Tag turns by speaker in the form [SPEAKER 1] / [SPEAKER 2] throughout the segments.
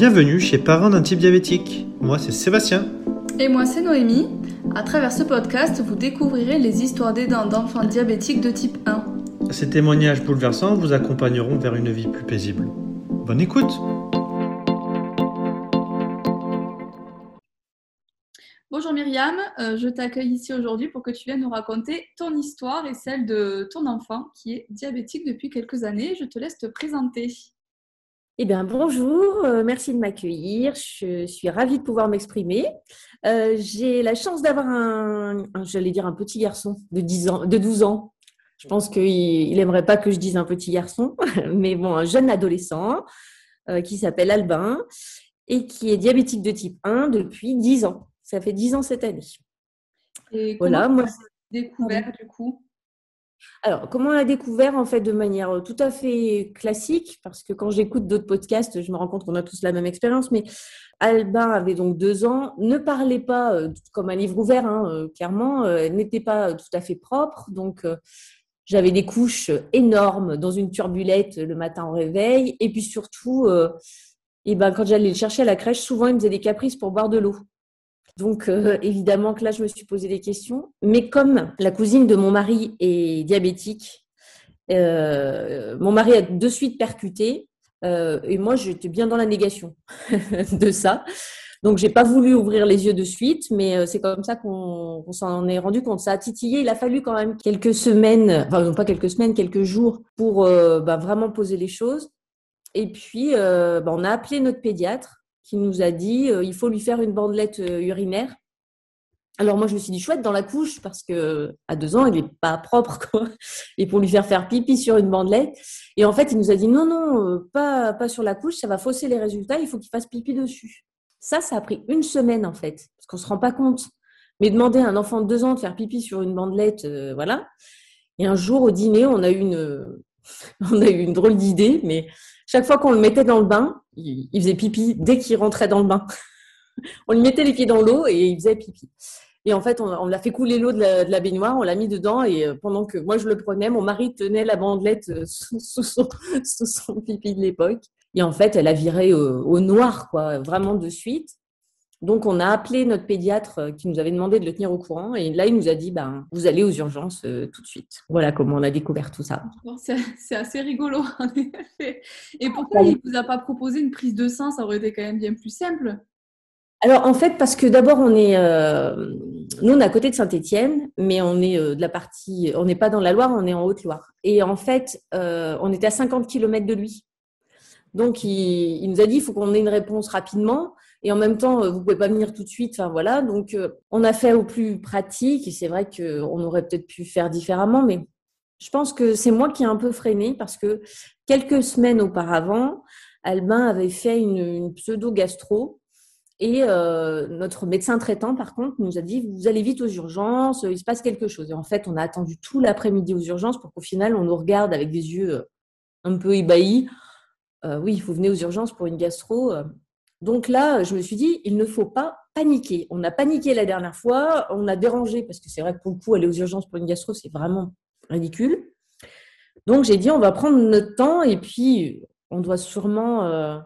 [SPEAKER 1] bienvenue chez Parents d'un type diabétique. Moi c'est Sébastien.
[SPEAKER 2] Et moi c'est Noémie. À travers ce podcast, vous découvrirez les histoires d'aidants d'enfants diabétiques de type 1.
[SPEAKER 1] Ces témoignages bouleversants vous accompagneront vers une vie plus paisible. Bonne écoute
[SPEAKER 2] Bonjour Myriam, euh, je t'accueille ici aujourd'hui pour que tu viennes nous raconter ton histoire et celle de ton enfant qui est diabétique depuis quelques années. Je te laisse te présenter.
[SPEAKER 3] Eh bien, bonjour, euh, merci de m'accueillir. Je suis ravie de pouvoir m'exprimer. Euh, j'ai la chance d'avoir un, j'allais dire un petit garçon de 10 ans, de 12 ans. Je pense qu'il n'aimerait pas que je dise un petit garçon, mais bon, un jeune adolescent qui s'appelle Albin et qui est diabétique de type 1 depuis 10 ans. Ça fait 10 ans cette année.
[SPEAKER 2] Et voilà, moi, découvert du coup?
[SPEAKER 3] Alors, comment on l'a découvert en fait de manière euh, tout à fait classique? Parce que quand j'écoute d'autres podcasts, je me rends compte qu'on a tous la même expérience. Mais Albin avait donc deux ans, ne parlait pas euh, comme un livre ouvert, hein, euh, clairement, n'était pas tout à fait propre. Donc, j'avais des couches énormes dans une turbulette le matin au réveil. Et puis surtout, et ben, quand j'allais le chercher à la crèche, souvent il faisait des caprices pour boire de l'eau. Donc, euh, évidemment que là, je me suis posé des questions. Mais comme la cousine de mon mari est diabétique, euh, mon mari a de suite percuté. Euh, et moi, j'étais bien dans la négation de ça. Donc, j'ai pas voulu ouvrir les yeux de suite, mais c'est comme ça qu'on s'en est rendu compte. Ça a titillé. Il a fallu quand même quelques semaines, enfin non pas quelques semaines, quelques jours pour bah, vraiment poser les choses. Et puis, bah, on a appelé notre pédiatre qui nous a dit euh, il faut lui faire une bandelette euh, urinaire. Alors moi je me suis dit chouette dans la couche parce que à deux ans il n'est pas propre quoi. Et pour lui faire faire pipi sur une bandelette. Et en fait il nous a dit non non euh, pas pas sur la couche ça va fausser les résultats il faut qu'il fasse pipi dessus. Ça ça a pris une semaine en fait parce qu'on se rend pas compte. Mais demander à un enfant de deux ans de faire pipi sur une bandelette voilà. Et un jour au dîner on a eu une on a eu une drôle d'idée mais chaque fois qu'on le mettait dans le bain, il, faisait pipi dès qu'il rentrait dans le bain. on lui mettait les pieds dans l'eau et il faisait pipi. Et en fait, on, l'a fait couler l'eau de, la, baignoire, on l'a mis dedans et euh, pendant que moi je le prenais, mon mari tenait la bandelette euh, sous, son, pipi de l'époque. Et en fait, elle a viré au noir, quoi, vraiment de suite. Donc, on a appelé notre pédiatre euh, qui nous avait demandé de le tenir au courant. Et là, il nous a dit, ben, vous allez aux urgences euh, tout de suite. Voilà comment on a découvert tout ça.
[SPEAKER 2] C'est assez rigolo, en effet. Et pourquoi il ne vous a pas proposé une prise de sang? Ça aurait été quand même bien plus simple.
[SPEAKER 3] Alors, en fait, parce que d'abord, on est, euh, nous, on est à côté de Saint-Étienne, mais on est de la partie, on n'est pas dans la Loire, on est en Haute-Loire. Et en fait, on était à 50 km de lui. Donc, il, il nous a dit, il faut qu'on ait une réponse rapidement. Et en même temps, euh, vous pouvez pas venir tout de suite. Enfin voilà. Donc, euh, on a fait au plus pratique. Et c'est vrai qu'on aurait peut-être pu faire différemment, mais je pense que c'est moi qui ai un peu freiné parce que quelques semaines auparavant, Albin avait fait une, pseudo-gastro. Et euh, notre médecin traitant, par contre, nous a dit vous allez vite aux urgences, il se passe quelque chose. Et en fait, on a attendu tout l'après-midi aux urgences pour qu'au final, on nous regarde avec des yeux un peu ébahis. oui, vous venez aux urgences pour une gastro. Donc là, je me suis dit, il ne faut pas paniquer. On a paniqué la dernière fois, on a dérangé, parce que c'est vrai que pour le coup, aller aux urgences pour une gastro, c'est vraiment ridicule. Donc j'ai dit, on va prendre notre temps et puis on doit sûrement, euh,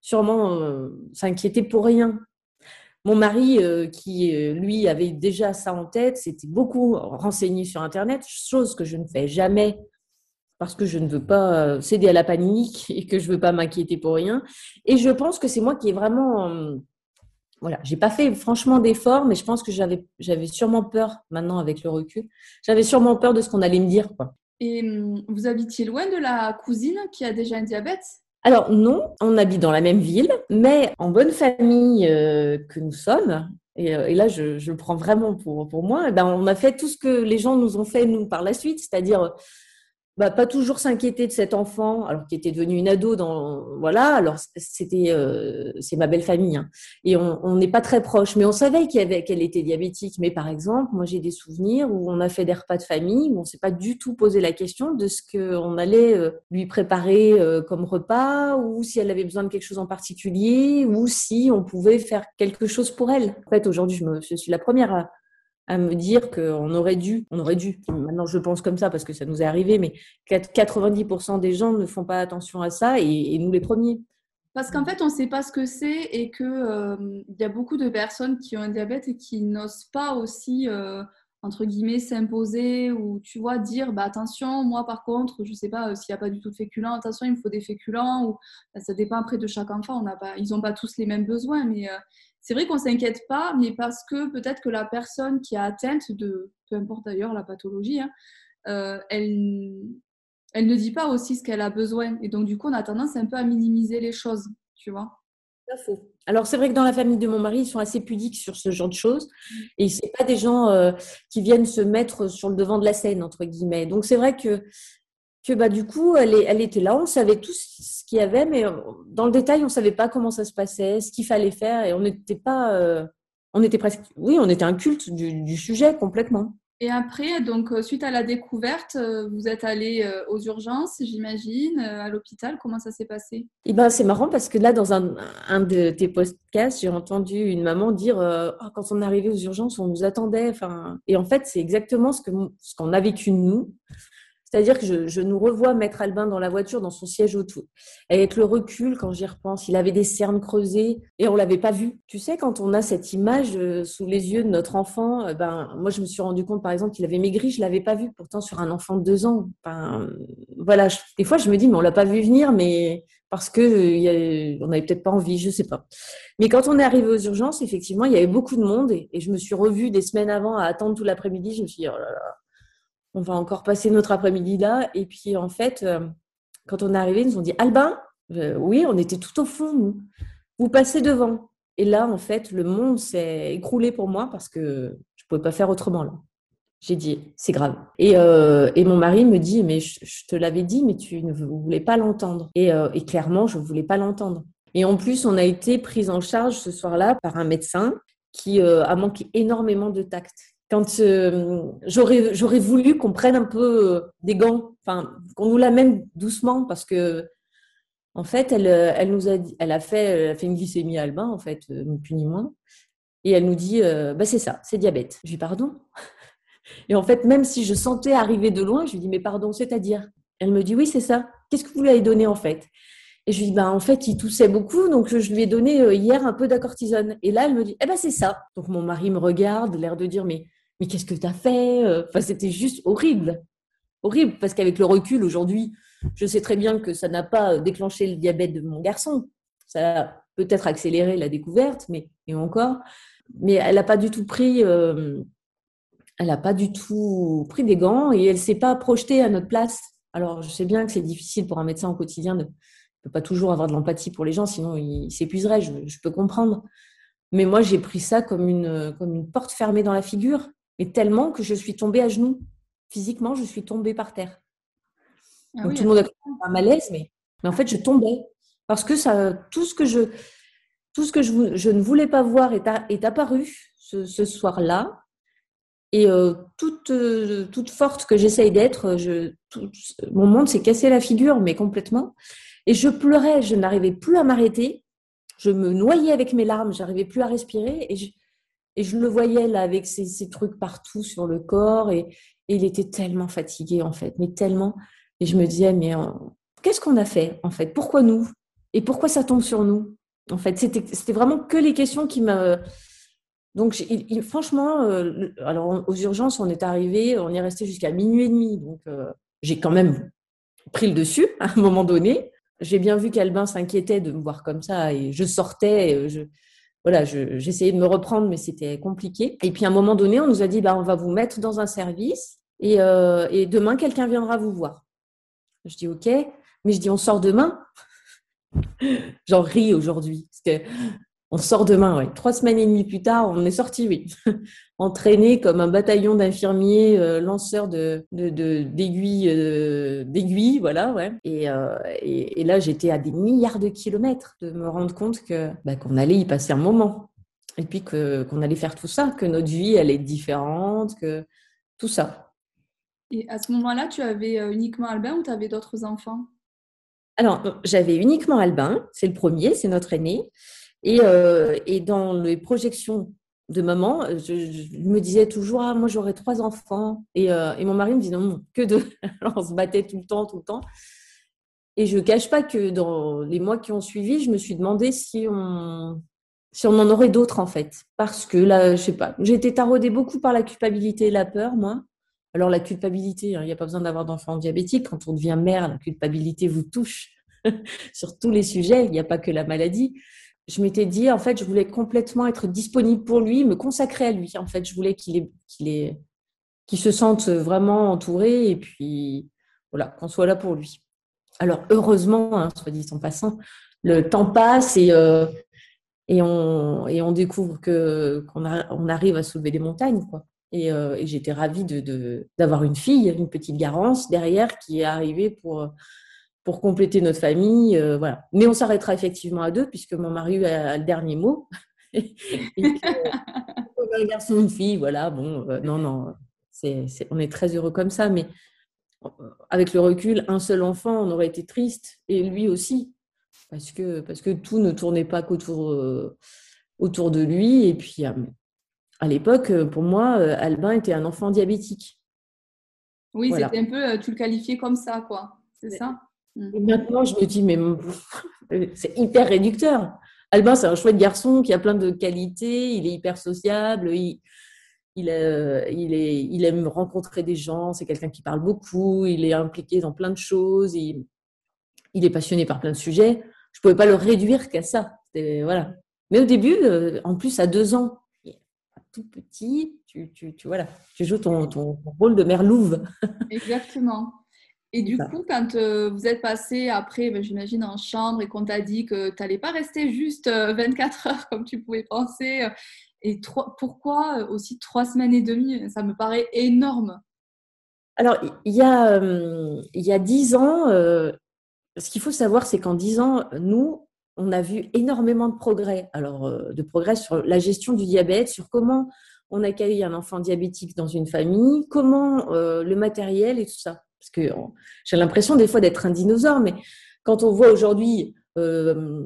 [SPEAKER 3] sûrement euh, s'inquiéter pour rien. Mon mari, euh, qui lui avait déjà ça en tête, s'était beaucoup renseigné sur Internet, chose que je ne fais jamais parce que je ne veux pas euh, céder à la panique et que je ne veux pas m'inquiéter pour rien. Et je pense que c'est moi qui ai vraiment... Euh, voilà, j'ai pas fait franchement d'efforts, mais je pense que j'avais, j'avais sûrement peur, maintenant avec le recul, j'avais sûrement peur de ce qu'on allait me dire. Quoi.
[SPEAKER 2] Et hum, vous habitiez loin de la cousine qui a déjà un diabète?
[SPEAKER 3] Alors non, on habite dans la même ville, mais en bonne famille euh, que nous sommes, et, là je, je, le prends vraiment pour, pour moi, eh ben, on a fait tout ce que les gens nous ont fait nous par la suite, c'est-à-dire bah, pas toujours s'inquiéter de cet enfant, alors qui était devenu une ado dans voilà. Alors c'était euh, c'est ma belle famille hein. et on n'est pas très proche, mais on savait qu'elle était diabétique. Mais par exemple, moi j'ai des souvenirs où on a fait des repas de famille où on s'est pas du tout posé la question de ce qu'on allait euh, lui préparer euh, comme repas ou si elle avait besoin de quelque chose en particulier ou si on pouvait faire quelque chose pour elle. En fait, aujourd'hui, je, me, je suis la première à, à me dire qu'on aurait dû, on aurait dû, maintenant je pense comme ça parce que ça nous est arrivé, mais 90% des gens ne font pas attention à ça et, nous les premiers.
[SPEAKER 2] Parce qu'en fait, on ne sait pas ce que c'est et qu'il euh, y a beaucoup de personnes qui ont un diabète et qui n'osent pas aussi, euh, entre guillemets, s'imposer ou, tu vois, dire, bah, attention, moi par contre, je ne sais pas euh, s'il n'y a pas du tout de féculents, attention, il me faut des féculents. Ou, bah, ça dépend après de chaque enfant. Ils n'ont pas tous les mêmes besoins. Mais c'est vrai qu'on ne s'inquiète pas, mais parce que peut-être que la personne qui a atteinte de, peu importe d'ailleurs la pathologie, hein, elle elle ne dit pas aussi ce qu'elle a besoin. Et donc, du coup, on a tendance un peu à minimiser les choses, tu vois.
[SPEAKER 3] Alors, c'est vrai que dans la famille de mon mari, ils sont assez pudiques sur ce genre de choses. Et ce pas des gens euh, qui viennent se mettre sur le devant de la scène, entre guillemets. Donc, c'est vrai que, que bah, du coup, elle, elle était là. On savait tout ce qu'il y avait, mais dans le détail, on ne savait pas comment ça se passait, ce qu'il fallait faire. Et on n'était pas. Euh, on était presque. Oui, on était un culte du sujet complètement.
[SPEAKER 2] Et après, donc, euh, suite à la découverte, euh, vous êtes allé aux urgences, j'imagine, à l'hôpital. Comment ça s'est passé?
[SPEAKER 3] Eh ben, C'est marrant parce que là, dans un, un de tes podcasts, j'ai entendu une maman dire oh, quand on est arrivé aux urgences, on nous attendait. Enfin, et en fait, c'est exactement ce qu'on ce qu'on a vécu nous. C'est-à-dire que je, nous revois mettre Albin dans la voiture, dans son siège auto. Avec le recul, quand j'y repense, il avait des cernes creusées et on l'avait pas vu. Tu sais, quand on a cette image euh, sous les yeux de notre enfant, euh, ben moi je me suis rendu compte, par exemple, qu'il avait maigri, je l'avais pas vu. Pourtant sur un enfant de deux ans, ben voilà. des fois je me dis, mais on l'a pas vu venir, mais parce que euh, on n'avait peut-être pas envie, je sais pas. Mais quand on est arrivé aux urgences, effectivement, il y avait beaucoup de monde et, et je me suis revue des semaines avant à attendre tout l'après-midi. Je me suis dit, oh là là on va encore passer notre après-midi là. Et puis, en fait, euh, quand on est arrivé, ils nous ont dit Albin, euh, oui, on était tout au fond, nous. Vous passez devant. Et là, en fait, le monde s'est écroulé pour moi parce que je ne pouvais pas faire autrement là. J'ai dit, c'est grave. Et, euh, mon mari me dit, mais je, te l'avais dit, mais tu ne voulais pas l'entendre. Et, et, clairement, je ne voulais pas l'entendre. Et en plus, on a été pris en charge ce soir-là par un médecin qui a manqué énormément de tact quand euh, j'aurais voulu qu'on prenne un peu euh, des gants, enfin qu'on nous l'amène doucement parce que en fait elle euh, elle nous a elle a fait fait une glycémie à Albin en fait ni plus ni moins et elle nous dit bah c'est ça c'est diabète. Je lui dis pardon? Et en fait même si je sentais arriver de loin je lui dis mais pardon c'est-à-dire? Elle me dit oui c'est ça. Qu'est-ce que vous lui avez donné en fait? Et je lui dis, bah, en fait, il toussait beaucoup, donc je lui ai donné hier un peu d'accortisone. Et là, elle me dit, eh ben, c'est ça. Donc mon mari me regarde, l'air de dire, mais mais qu'est-ce que tu as fait euh, Enfin, c'était juste horrible. Horrible, parce qu'avec le recul, aujourd'hui, je sais très bien que ça n'a pas déclenché le diabète de mon garçon. Ça a peut-être accéléré la découverte, mais et encore. Mais elle n'a pas du tout pris, euh, elle n'a pas du tout pris des gants et elle s'est pas projetée à notre place. Alors, je sais bien que c'est difficile pour un médecin au quotidien de ne pas toujours avoir de l'empathie pour les gens, sinon il s'épuiserait. Je, je, peux comprendre. Mais moi, j'ai pris ça comme une, comme une porte fermée dans la figure mais tellement que je suis tombée à genoux. Physiquement, je suis tombée par terre. Ah tout le monde a un malaise, mais, mais en fait, je tombais. Parce que ça, tout ce que je, tout ce que je, je ne voulais pas voir est, est apparu ce, ce soir-là. Et euh, toute, euh, toute forte que j'essaye d'être, mon monde s'est cassé la figure, mais complètement. Et je pleurais, je n'arrivais plus à m'arrêter. Je me noyais avec mes larmes, j'arrivais plus à respirer. Et je, et je le voyais là avec ces, trucs partout sur le corps et, il était tellement fatigué en fait, mais tellement. Et je me disais, mais euh, qu'est-ce qu'on a fait en fait? Pourquoi nous? Et pourquoi ça tombe sur nous? En fait, c'était vraiment que les questions qui m'a. Donc, franchement, euh, alors aux urgences, on est arrivé, on est resté jusqu'à minuit et demi. Donc, euh, j'ai quand même pris le dessus à un moment donné. J'ai bien vu qu'Albin s'inquiétait de me voir comme ça et je sortais. Je, voilà, j'essayais de me reprendre, mais c'était compliqué. Et puis à un moment donné, on nous a dit, bah, on va vous mettre dans un service et, euh, et demain, quelqu'un viendra vous voir. Je dis, OK, mais je dis, on sort demain. J'en ris aujourd'hui, parce que on sort demain, oui. Trois semaines et demie plus tard, on est sorti, oui. Entraîné comme un bataillon d'infirmiers euh, lanceurs de, d'aiguilles, euh, d'aiguilles, voilà, ouais. Euh, et, et, là, j'étais à des milliards de kilomètres de me rendre compte que bah, qu'on allait y passer un moment. Et puis que, qu'on allait faire tout ça, que notre vie, elle est différente, que tout ça.
[SPEAKER 2] Et à ce moment-là, tu avais uniquement Albin ou tu avais d'autres enfants?
[SPEAKER 3] Alors, j'avais uniquement Albin, c'est le premier, c'est notre aîné. Euh, et, dans les projections de maman, je, me disais toujours, ah, moi j'aurais trois enfants. Et, euh, et, mon mari me disait, non, que deux. Alors on se battait tout le temps, tout le temps. Et je ne cache pas que dans les mois qui ont suivi, je me suis demandé si on, si on en aurait d'autres en fait. Parce que là, je sais pas, j'ai été taraudée beaucoup par la culpabilité et la peur, moi. Alors la culpabilité, hein, il n'y a pas besoin d'avoir d'enfant diabétique. Quand on devient mère, la culpabilité vous touche sur tous les sujets. Il n'y a pas que la maladie. Je m'étais dit, en fait, je voulais complètement être disponible pour lui, me consacrer à lui. En fait, je voulais qu'il qu'il se sente vraiment entouré et puis voilà, qu'on soit là pour lui. Alors heureusement, hein, soit dit en passant, le temps passe et euh, et on, et on découvre qu'on on arrive à soulever des montagnes quoi. Et, euh, j'étais ravie de d'avoir une fille, une petite Garance derrière qui est arrivée pour pour compléter notre famille, euh, voilà. Mais on s'arrêtera effectivement à deux puisque mon mari a, le dernier mot. et un garçon, une fille, voilà. Bon, euh, non, non, c'est, on est très heureux comme ça, mais avec le recul, un seul enfant, on aurait été triste et lui aussi parce que, parce que tout ne tournait pas qu'autour euh, autour de lui. Et puis, euh, à l'époque, euh, pour moi, Albin était un enfant diabétique.
[SPEAKER 2] Oui, c'était un peu, tu le qualifiais comme ça, quoi. C'est ça?
[SPEAKER 3] Et maintenant, je me dis, mais c'est hyper réducteur. Albin, c'est un chouette garçon qui a plein de qualités, il est hyper sociable, il, il, il, est, il aime rencontrer des gens, c'est quelqu'un qui parle beaucoup, il est impliqué dans plein de choses, il, il est passionné par plein de sujets je pouvais pas le réduire qu'à ça. Voilà. Mais au début, euh, en plus à deux ans, tout petit, tu, tu, tu, voilà, tu joues ton, ton, rôle de mère louve.
[SPEAKER 2] Exactement. Et du coup, quand euh, vous êtes passé après, ben, j'imagine, en chambre et qu'on t'a dit que tu n'allais pas rester juste 24 euh, heures comme tu pouvais penser, et pourquoi aussi trois semaines et demie? Ça me paraît énorme.
[SPEAKER 3] Alors, il y a, il y a dix ans, ce qu'il faut savoir, c'est qu'en 10 ans, nous, on a vu énormément de progrès. Alors, euh, de progrès sur la gestion du diabète, sur comment on accueille un enfant diabétique dans une famille, comment euh, le matériel et tout ça. Parce que j'ai l'impression des fois d'être un dinosaure, mais quand on voit aujourd'hui euh,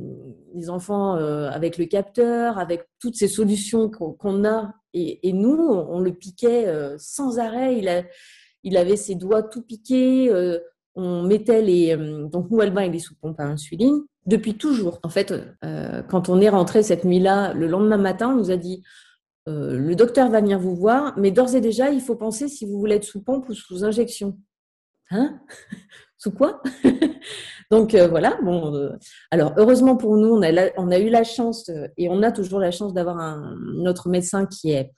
[SPEAKER 3] les enfants avec le capteur, avec toutes ces solutions qu'on a, et, nous, on, le piquait sans arrêt. Il, avait ses doigts tout piqués on mettait les. Euh, donc, nous, Albin, il est sous pompe à insuline depuis toujours. En fait, euh, quand on est rentré cette nuit-là, le lendemain matin, on nous a dit euh, le docteur va venir vous voir, mais d'ores et déjà, il faut penser si vous voulez être sous pompe ou sous injection. Hein? Sous quoi? Donc voilà. Bon, alors heureusement pour nous, on a, eu la chance et on a toujours la chance d'avoir notre médecin qui est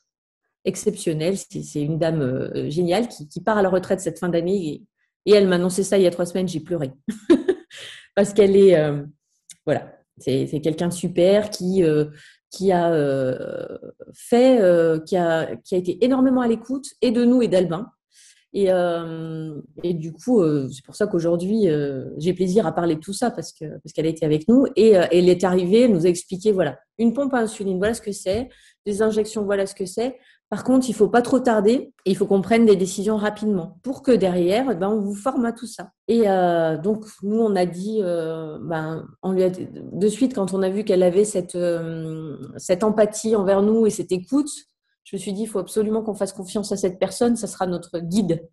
[SPEAKER 3] exceptionnel. C'est une dame géniale qui, part à la retraite cette fin d'année et elle m'a annoncé ça il y a trois semaines, j'ai pleuré. Parce qu'elle est, euh, voilà, c'est quelqu'un de super qui, euh, a euh, fait, qui a été énormément à l'écoute et de nous et d'Albin. Et, et, du coup, c'est pour ça qu'aujourd'hui, j'ai plaisir à parler de tout ça parce que parce qu'elle a été avec nous et elle est arrivée, nous a expliqué voilà, une pompe à insuline, voilà ce que c'est, des injections, voilà ce que c'est. Par contre, il faut pas trop tarder et il faut qu'on prenne des décisions rapidement pour que derrière, eh ben, on vous forme à tout ça. Et euh, donc, nous, on a dit, euh, ben, on lui a, de suite, quand on a vu qu'elle avait cette, euh, cette empathie envers nous et cette écoute, je me suis dit, il faut absolument qu'on fasse confiance à cette personne, ça sera notre guide.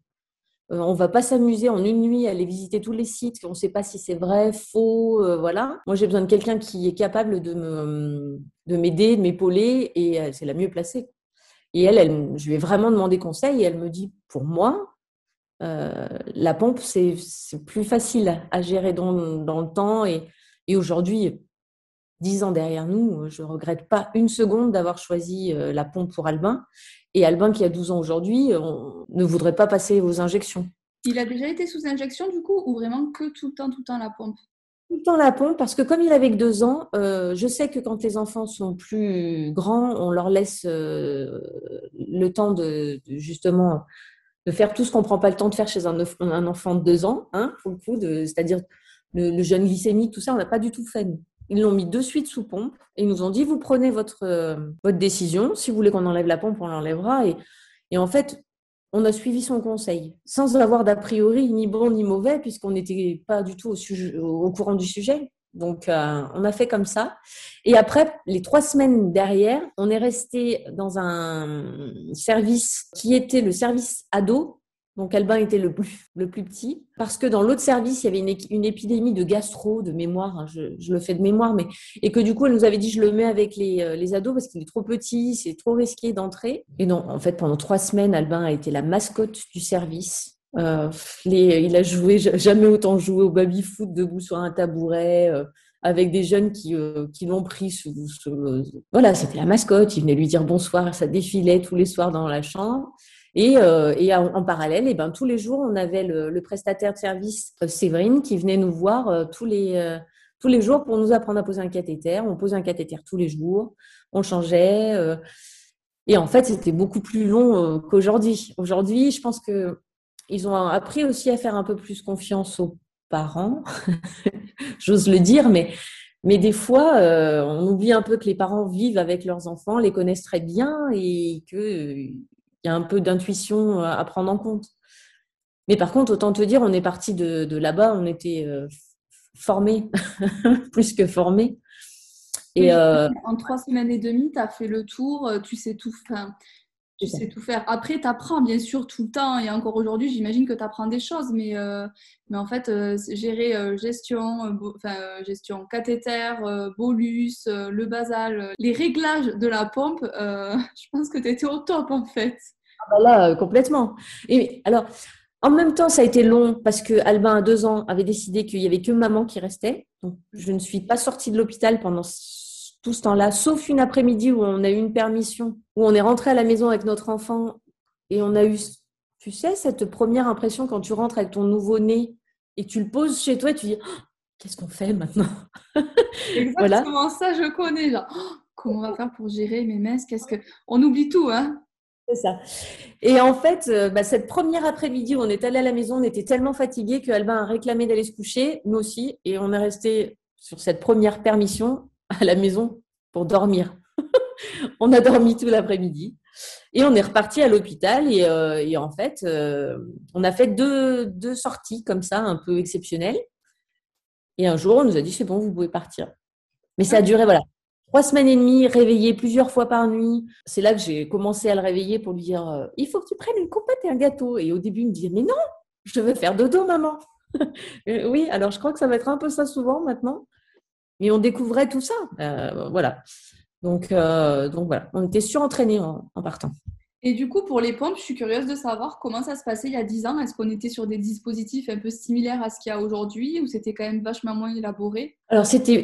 [SPEAKER 3] on va pas s'amuser en une nuit à aller visiter tous les sites, on ne sait pas si c'est vrai, faux, voilà. Moi, j'ai besoin de quelqu'un qui est capable de m'aider, de m'épauler, et c'est la mieux placée. Et elle, elle, je lui ai vraiment demandé conseil et elle me dit, pour moi, euh, la pompe, c'est plus facile à gérer dans, dans le temps. Et, et aujourd'hui, dix ans derrière nous, je ne regrette pas une seconde d'avoir choisi euh, la pompe pour Albin. Et Albin, qui a 12 ans aujourd'hui, ne voudrait pas passer aux injections.
[SPEAKER 2] Il a déjà été sous injection du coup ou vraiment que tout le temps, tout le temps la pompe?
[SPEAKER 3] Tout le temps la pompe parce que comme il avait que deux ans, euh, je sais que quand les enfants sont plus grands, on leur laisse euh, le temps de, justement de faire tout ce qu'on prend pas le temps de faire chez un, un enfant de deux ans, hein, pour le coup, c'est-à-dire le, jeune glycémique, tout ça, on n'a pas du tout fait. Ils l'ont mis de suite sous pompe et ils nous ont dit vous prenez votre, euh, votre décision. Si vous voulez qu'on enlève la pompe, on l'enlèvera. Et, en fait, on a suivi son conseil, sans avoir d'a priori ni bon ni mauvais, puisqu'on n'était pas du tout au, courant du sujet. Donc, euh, on a fait comme ça. Et après, les trois semaines derrière, on est resté dans un service qui était le service ado. Donc Albin était le plus, le plus petit. Parce que dans l'autre service, il y avait une, une, épidémie de gastro, de mémoire, hein, je, je, le fais de mémoire, mais et que du coup, elle nous avait dit je le mets avec les, euh, les ados parce qu'il est trop petit, c'est trop risqué d'entrer. Et non, en fait, pendant trois semaines, Albin a été la mascotte du service. Euh, il a joué, jamais autant joué au baby-foot debout sur un tabouret. Euh, avec des jeunes qui, qui l'ont pris voilà c'était la mascotte il venait lui dire bonsoir ça défilait tous les soirs dans la chambre et, euh, et en, parallèle, et eh ben, tous les jours, on avait le, prestataire de service euh, Séverine qui venait nous voir euh, tous, les, tous les jours pour nous apprendre à poser un cathéter. On posait un cathéter tous les jours, on changeait. Et en fait, c'était beaucoup plus long qu'aujourd'hui. Aujourd'hui, je pense que ils ont appris aussi à faire un peu plus confiance aux parents. J'ose le dire, mais mais des fois, on oublie un peu que les parents vivent avec leurs enfants, les connaissent très bien et que il y a un peu d'intuition à prendre en compte. Mais par contre, autant te dire, on est parti de, de là-bas, on était euh, formés, plus que.
[SPEAKER 2] Et oui, euh, en trois semaines et demie, tu as fait le tour, euh, tu sais tout, enfin, tu sais tout faire. Après, tu apprends bien sûr tout le temps, et encore aujourd'hui, j'imagine que tu apprends des choses, mais, euh, mais en fait, euh, gérer euh, gestion, enfin, gestion cathéter, bolus, le basal, les réglages de la pompe, je pense que tu étais au top en fait.
[SPEAKER 3] Ah bah là, complètement. Et alors, en même temps, ça a été long parce que Albin, à deux ans, avait décidé qu'il y avait que maman qui restait. Donc, je ne suis pas sortie de l'hôpital pendant tout ce temps-là, sauf une après-midi où on a eu une permission, où on est rentré à la maison avec notre enfant et on a eu, tu sais, cette première impression quand tu rentres avec ton nouveau-né et que tu le poses chez toi et tu dis oh, qu'est-ce qu'on fait maintenant?
[SPEAKER 2] Exactement voilà. ça, je connais. Genre, oh, comment on va faire pour gérer mes messes? Qu'est-ce que on oublie tout, hein
[SPEAKER 3] c'est ça. Et en fait, euh, bah, cette première après-midi où on est allé à la maison, on était tellement fatigués que Albin a réclamé d'aller se coucher, nous aussi, et on est resté sur cette première permission à la maison pour dormir. on a dormi tout l'après-midi et on est reparti à l'hôpital et, euh, et, en fait, euh, on a fait deux, deux, sorties comme ça, un peu exceptionnelles. Et un jour, on nous a dit c'est bon, vous pouvez partir. Mais ça a duré voilà trois semaines et demie, réveillé plusieurs fois par nuit. C'est là que j'ai commencé à le réveiller pour lui dire euh, il faut que tu prennes une compète et un gâteau. Et au début, il me disait mais non, je veux faire dodo, maman. oui, alors je crois que ça va être un peu ça souvent maintenant. Mais on découvrait tout ça. Euh, voilà. Donc, euh, donc voilà, on était surentraînés en, en, partant.
[SPEAKER 2] Et du coup, pour les pompes, je suis curieuse de savoir comment ça se passait il y a 10 ans. Est-ce qu'on était sur des dispositifs un peu similaires à ce qu'il y a aujourd'hui ou c'était quand même vachement moins élaboré?
[SPEAKER 3] Alors, c'était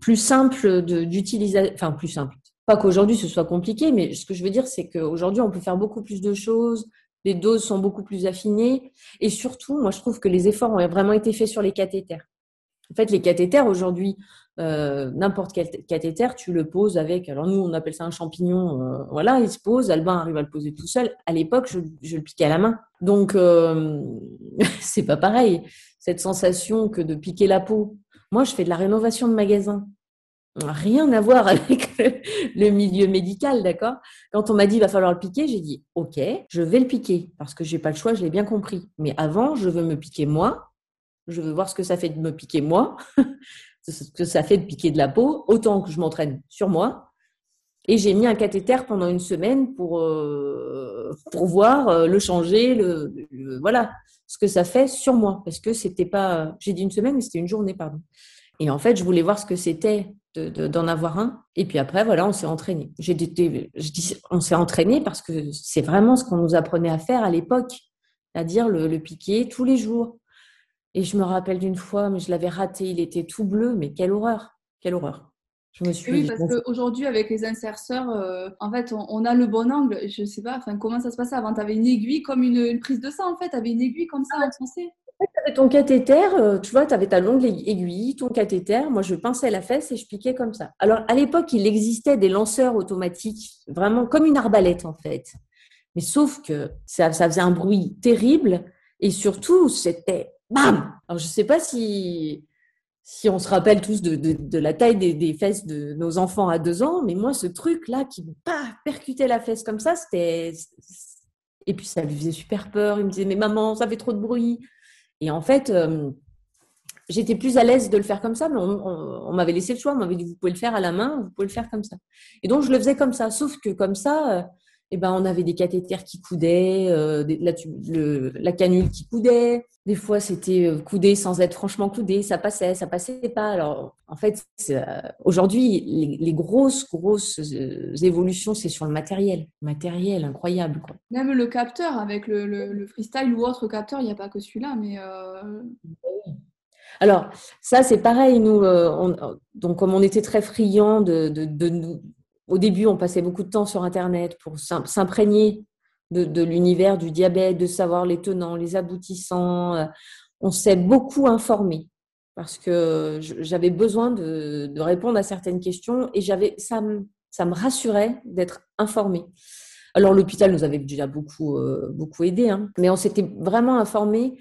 [SPEAKER 3] plus simple d'utiliser, enfin plus simple. Pas qu'aujourd'hui ce soit compliqué, mais ce que je veux dire, c'est qu'aujourd'hui, on peut faire beaucoup plus de choses. Les doses sont beaucoup plus affinées. Et surtout, moi, je trouve que les efforts ont vraiment été faits sur les cathéters. En fait, les cathéters aujourd'hui, euh, n'importe quel cathéter, tu le poses avec, alors nous on appelle ça un champignon, euh, voilà, il se pose, Albin arrive à le poser tout seul. À l'époque, je, le piquais à la main. Donc, euh, c'est pas pareil, cette sensation que de piquer la peau. Moi, je fais de la rénovation de magasin. Rien à voir avec le, le milieu médical, d'accord? Quand on m'a dit il va falloir le piquer, j'ai dit ok, je vais le piquer parce que j'ai pas le choix, je l'ai bien compris. Mais avant, je veux me piquer moi, je veux voir ce que ça fait de me piquer moi, ce que ça fait de piquer de la peau, autant que je m'entraîne sur moi. Et j'ai mis un cathéter pendant une semaine pour, euh, pour voir, euh, le changer, le, voilà, ce que ça fait sur moi. Parce que c'était pas, j'ai dit une semaine, mais c'était une journée, pardon. Et en fait, je voulais voir ce que c'était d'en de, de, avoir un. Et puis après, voilà, on s'est entraîné. On s'est entraîné parce que c'est vraiment ce qu'on nous apprenait à faire à l'époque, c'est-à-dire le, le piquer tous les jours. Et je me rappelle d'une fois, mais je l'avais raté, il était tout bleu, mais quelle horreur, quelle horreur.
[SPEAKER 2] Je me suis oui, parce qu'aujourd'hui, avec les inserteurs, euh, en fait, on, on, a le bon angle. Je ne sais pas enfin, comment ça se passait avant? Tu avais une aiguille comme une, une, prise de sang, en fait. Tu avais une aiguille comme ça, enfoncée.
[SPEAKER 3] Tu avais ton cathéter, euh, tu vois, tu avais ta longue aiguille, ton cathéter. Moi, je pinçais la fesse et je piquais comme ça. Alors, à l'époque, il existait des lanceurs automatiques, vraiment comme une arbalète, en fait. Mais sauf que ça, ça faisait un bruit terrible et surtout, c'était bam Alors, je ne sais pas si, si on se rappelle tous de, de, la taille des, des, fesses de nos enfants à deux ans, mais moi, ce truc-là qui me pas percutait la fesse comme ça, c'était. Et puis, ça lui faisait super peur. Il me disait, mais maman, ça fait trop de bruit. Et en fait, euh, j'étais plus à l'aise de le faire comme ça, mais on m'avait laissé le choix. On m'avait dit, vous pouvez le faire à la main, vous pouvez le faire comme ça. Et donc, je le faisais comme ça. Sauf que comme ça, euh, eh ben, on avait des cathéters qui coudaient, euh, la, la, canule qui coudait. Des fois, c'était euh, coudé sans être franchement coudé. Ça passait, ça passait pas. Alors, en fait, euh, aujourd'hui, les, grosses, grosses évolutions, c'est sur le matériel. Matériel, incroyable. Quoi.
[SPEAKER 2] Même le capteur, avec le, freestyle ou autre capteur, il n'y a pas que celui-là, mais...
[SPEAKER 3] Alors, ça, c'est pareil. Nous, donc, comme on était très friands de, de, de nous au début, on passait beaucoup de temps sur Internet pour s'imprégner de, l'univers du diabète, de savoir les tenants, les aboutissants. Euh, on s'est beaucoup informé parce que j'avais besoin de, répondre à certaines questions et j'avais ça, me, ça me rassurait d'être informé. Alors l'hôpital nous avait déjà beaucoup, euh, beaucoup aidé, hein, mais on s'était vraiment informé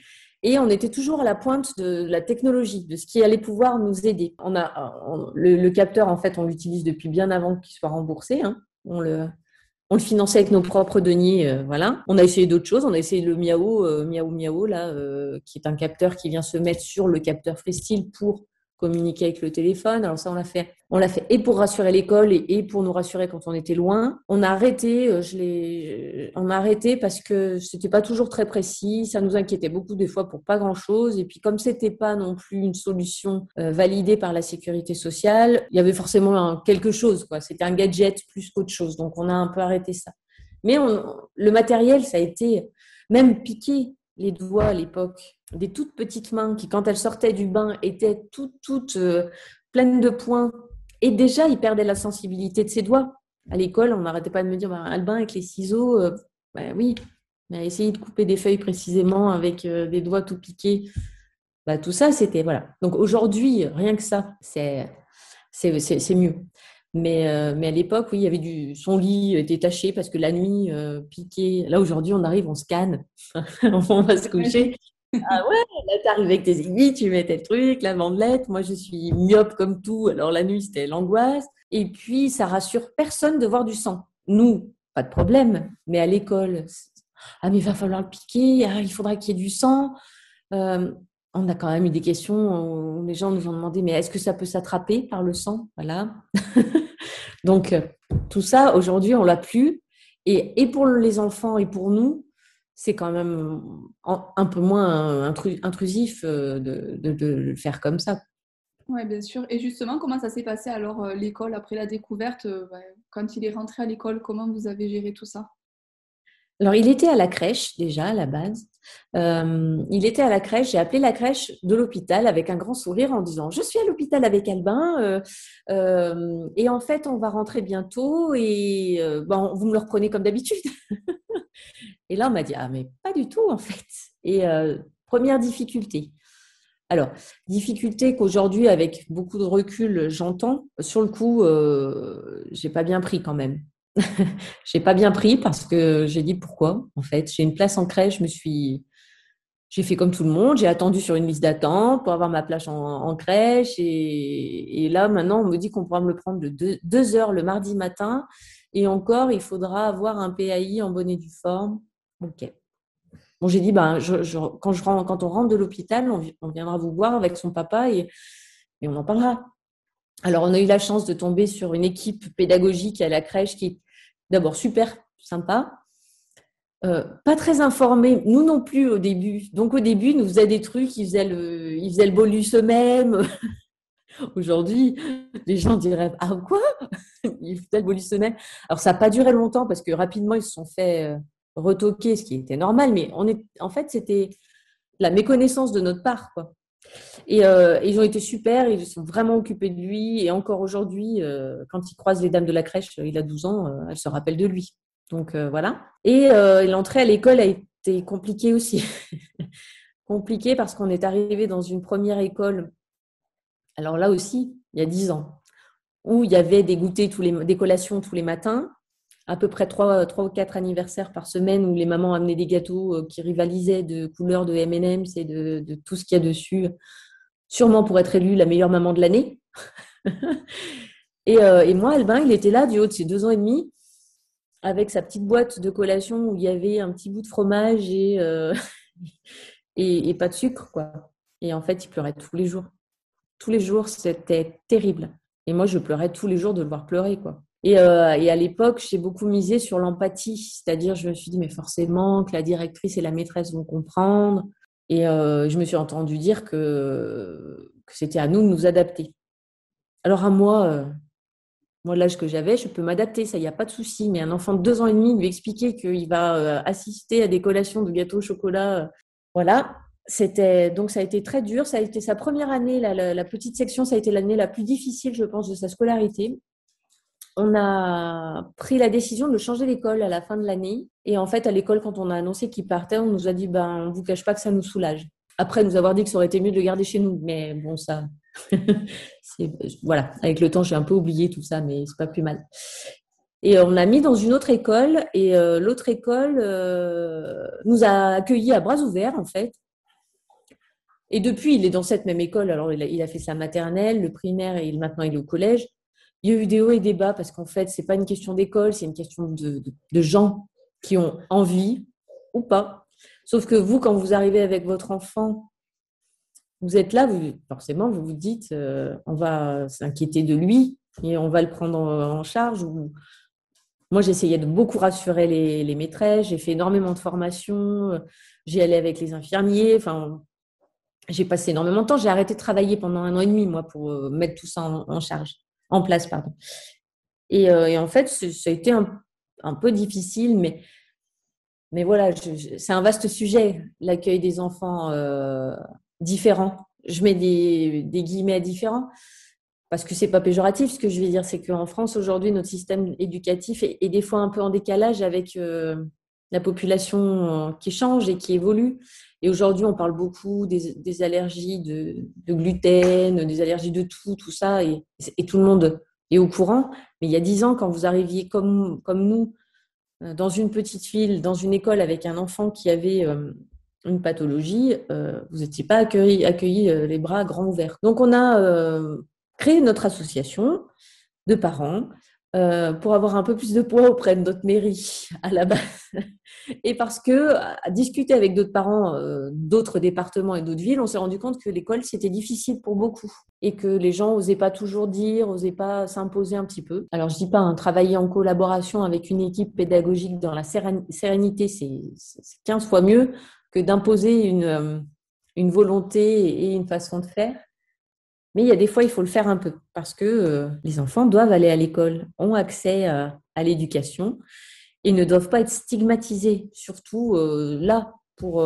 [SPEAKER 3] et on était toujours à la pointe de la technologie, de ce qui allait pouvoir nous aider. On a le, capteur, en fait, on l'utilise depuis bien avant qu'il soit remboursé. Hein. On le finançait avec nos propres deniers, euh, voilà. On a essayé d'autres choses. On a essayé le Miao, euh, Miao Miao là, euh, qui est un capteur qui vient se mettre sur le capteur Freestyle pour communiquer avec le téléphone. Alors ça, on l'a fait. On l'a fait et pour rassurer l'école et, pour nous rassurer quand on était loin. On a arrêté. Euh, je l'ai. On a arrêté parce que c'était pas toujours très précis. Ça nous inquiétait beaucoup des fois pour pas grand chose. Et puis comme c'était pas non plus une solution euh, validée par la sécurité sociale, il y avait forcément quelque chose. Quoi. C'était un gadget plus qu'autre chose. Donc on a un peu arrêté ça. Mais le matériel, ça a été même piqué les doigts à l'époque, des toutes petites mains qui, quand elles sortaient du bain, étaient toutes, toutes euh, pleines de points. Et déjà, il perdait la sensibilité de ses doigts. À l'école, on n'arrêtait pas de me dire, bah, Albin, avec les ciseaux, euh, bah oui, mais essayer de couper des feuilles précisément avec euh, des doigts tout piqués. Bah, tout ça, c'était, voilà. Donc aujourd'hui, rien que ça, c'est, mieux. Mais, mais, à l'époque, oui, il y avait du, son lit était taché parce que la nuit, piqué. Là, aujourd'hui, on arrive, on scanne, on va se coucher. Ah ouais, là, t'arrives avec tes aiguilles, tu mettais le truc, la mandelette. Moi, je suis myope comme tout. Alors, la nuit, c'était l'angoisse. Et puis, ça rassure personne de voir du sang. Nous, pas de problème. Mais à l'école, ah, mais il va falloir le piquer, ah, il faudra qu'il y ait du sang. Euh, on a quand même eu des questions les gens nous ont demandé, mais est-ce que ça peut s'attraper par le sang? Voilà. Donc, euh, tout ça, aujourd'hui, on l'a plus. Et pour les enfants et pour nous, c'est quand même un peu moins intrusif euh, de, le faire comme ça.
[SPEAKER 2] Oui, bien sûr. Et justement, comment ça s'est passé alors euh, l'école après la découverte euh, Quand il est rentré à l'école, comment vous avez géré tout ça?
[SPEAKER 3] Alors, il était à la crèche déjà à la base. Il était à la crèche. J'ai appelé la crèche de l'hôpital avec un grand sourire en disant Je suis à l'hôpital avec Albin et en fait, on va rentrer bientôt et vous me le reprenez comme d'habitude. Et là, on m'a dit, ah, mais pas du tout, en fait. Et euh, première difficulté. Alors, difficulté qu'aujourd'hui, avec beaucoup de recul, j'entends. Sur le coup, euh, j'ai pas bien pris quand même. j'ai pas bien pris parce que j'ai dit pourquoi. En fait, j'ai une place en crèche, je me suis, j'ai fait comme tout le monde, j'ai attendu sur une liste d'attente pour avoir ma place en, crèche. Et, là, maintenant, on me dit qu'on pourra me le prendre de deux heures le mardi matin. Et encore, il faudra avoir un PAI en bonne et due forme Ok. Bon, j'ai dit, ben, quand, je, quand on rentre de l'hôpital, on, viendra vous voir avec son papa et, on en parlera. Alors, on a eu la chance de tomber sur une équipe pédagogique à la crèche qui d'abord super sympa, euh, pas très informée, nous non plus au début. Donc, au début, nous faisaient des trucs, ils faisaient le, ils faisaient le bolus eux-mêmes. Aujourd'hui, les gens diraient Ah, quoi? Ils faisaient le bolus eux-mêmes. Alors, ça n'a pas duré longtemps parce que rapidement, ils se sont fait. Euh, retoquer, ce qui était normal, mais on est, en fait, c'était la méconnaissance de notre part. Quoi. Et euh, ils ont été super, ils sont vraiment occupés de lui. Et encore aujourd'hui, euh, quand il croise les dames de la crèche, il a 12 ans, euh, elle se rappelle de lui. Donc voilà. Et l'entrée à l'école a été compliquée aussi. compliquée parce qu'on est arrivé dans une première école, alors là aussi, il y a 10 ans, où il y avait des goûters, tous les, des collations tous les matins à peu près trois, ou quatre anniversaires par semaine où les mamans amenaient des gâteaux euh, qui rivalisaient de couleurs de M&M's et de, tout ce qu'il y a dessus, sûrement pour être élue la meilleure maman de l'année. et, euh, et, moi, Albin, il était là du haut de ses deux ans et demi, avec sa petite boîte de collation où il y avait un petit bout de fromage et, euh, pas de sucre, quoi. Et en fait, il pleurait tous les jours. Tous les jours, c'était terrible. Et moi, je pleurais tous les jours de le voir pleurer, quoi. Et, à l'époque, j'ai beaucoup misé sur l'empathie, c'est-à-dire je me suis dit mais forcément que la directrice et la maîtresse vont comprendre. Et je me suis entendu dire que, c'était à nous de nous adapter. Alors à moi, moi, l'âge que j'avais, je peux m'adapter, ça, il n'y a pas de souci. Mais un enfant de deux ans et demi, lui expliquer qu'il va euh, assister à des collations de gâteaux au chocolat, euh, voilà. C'était donc ça a été très dur. Ça a été sa première année, la, petite section, ça a été l'année la plus difficile, je pense, de sa scolarité. On a pris la décision de changer d'école à la fin de l'année. Et en fait, à l'école, quand on a annoncé qu'il partait, on nous a dit, ben, on vous cache pas que ça nous soulage. Après nous avoir dit que ça aurait été mieux de le garder chez nous, mais bon, ça, voilà, avec le temps, j'ai un peu oublié tout ça, mais c'est pas plus mal. Et on a mis dans une autre école, et euh, l'autre école euh, nous a accueillis à bras ouverts, en fait. Et depuis, il est dans cette même école. Alors, il a, fait sa maternelle, le primaire, et maintenant, il est au collège. Il y a eu des hauts et des bas, parce qu'en fait, c'est pas une question d'école, c'est une question de, gens qui ont envie ou pas. Sauf que vous, quand vous arrivez avec votre enfant vous êtes là, vous, forcément, vous vous dites, euh, on va s'inquiéter de lui et on va le prendre en, charge. Moi, j'essayais de beaucoup rassurer les, maîtresses, j'ai fait énormément de formations, j'ai allé avec les infirmiers, enfin, j'ai passé énormément de temps. J'ai arrêté de travailler pendant un an et demi, moi, pour euh, mettre tout ça en, charge, en place, pardon. Et, euh, en fait, ça a été un, peu difficile, mais, mais voilà, c'est un vaste sujet, l'accueil des enfants différents. Je mets des, guillemets à différents parce que c'est pas péjoratif. Ce que je veux dire, c'est qu'en France aujourd'hui, notre système éducatif est, des fois un peu en décalage avec euh, la population euh, qui change et qui évolue. Et aujourd'hui, on parle beaucoup des, allergies de, gluten, des allergies de tout, tout ça, et, tout le monde est au courant. Mais il y a dix ans, quand vous arriviez comme, comme nous, euh, dans une petite ville, dans une école avec un enfant qui avait une pathologie, euh, vous n'étiez pas accueilli, euh, les bras grands ouverts. Donc on a euh, créé notre association de parents pour avoir un peu plus de poids auprès de notre mairie à la base. Et parce que, à discuter avec d'autres parents d'autres départements et d'autres villes, on s'est rendu compte que l'école, c'était difficile pour beaucoup. Et que les gens n'osaient pas toujours dire, n'osaient pas s'imposer un petit peu. Alors, je dis pas, hein, travailler en collaboration avec une équipe pédagogique dans la sérénité, c'est 15 fois mieux que d'imposer euh, une volonté et une façon de faire. Mais il y a des fois, il faut le faire un peu parce que euh, les enfants doivent aller à l'école, ont accès à, l'éducation et ne doivent pas être stigmatisés, surtout euh, là, pour,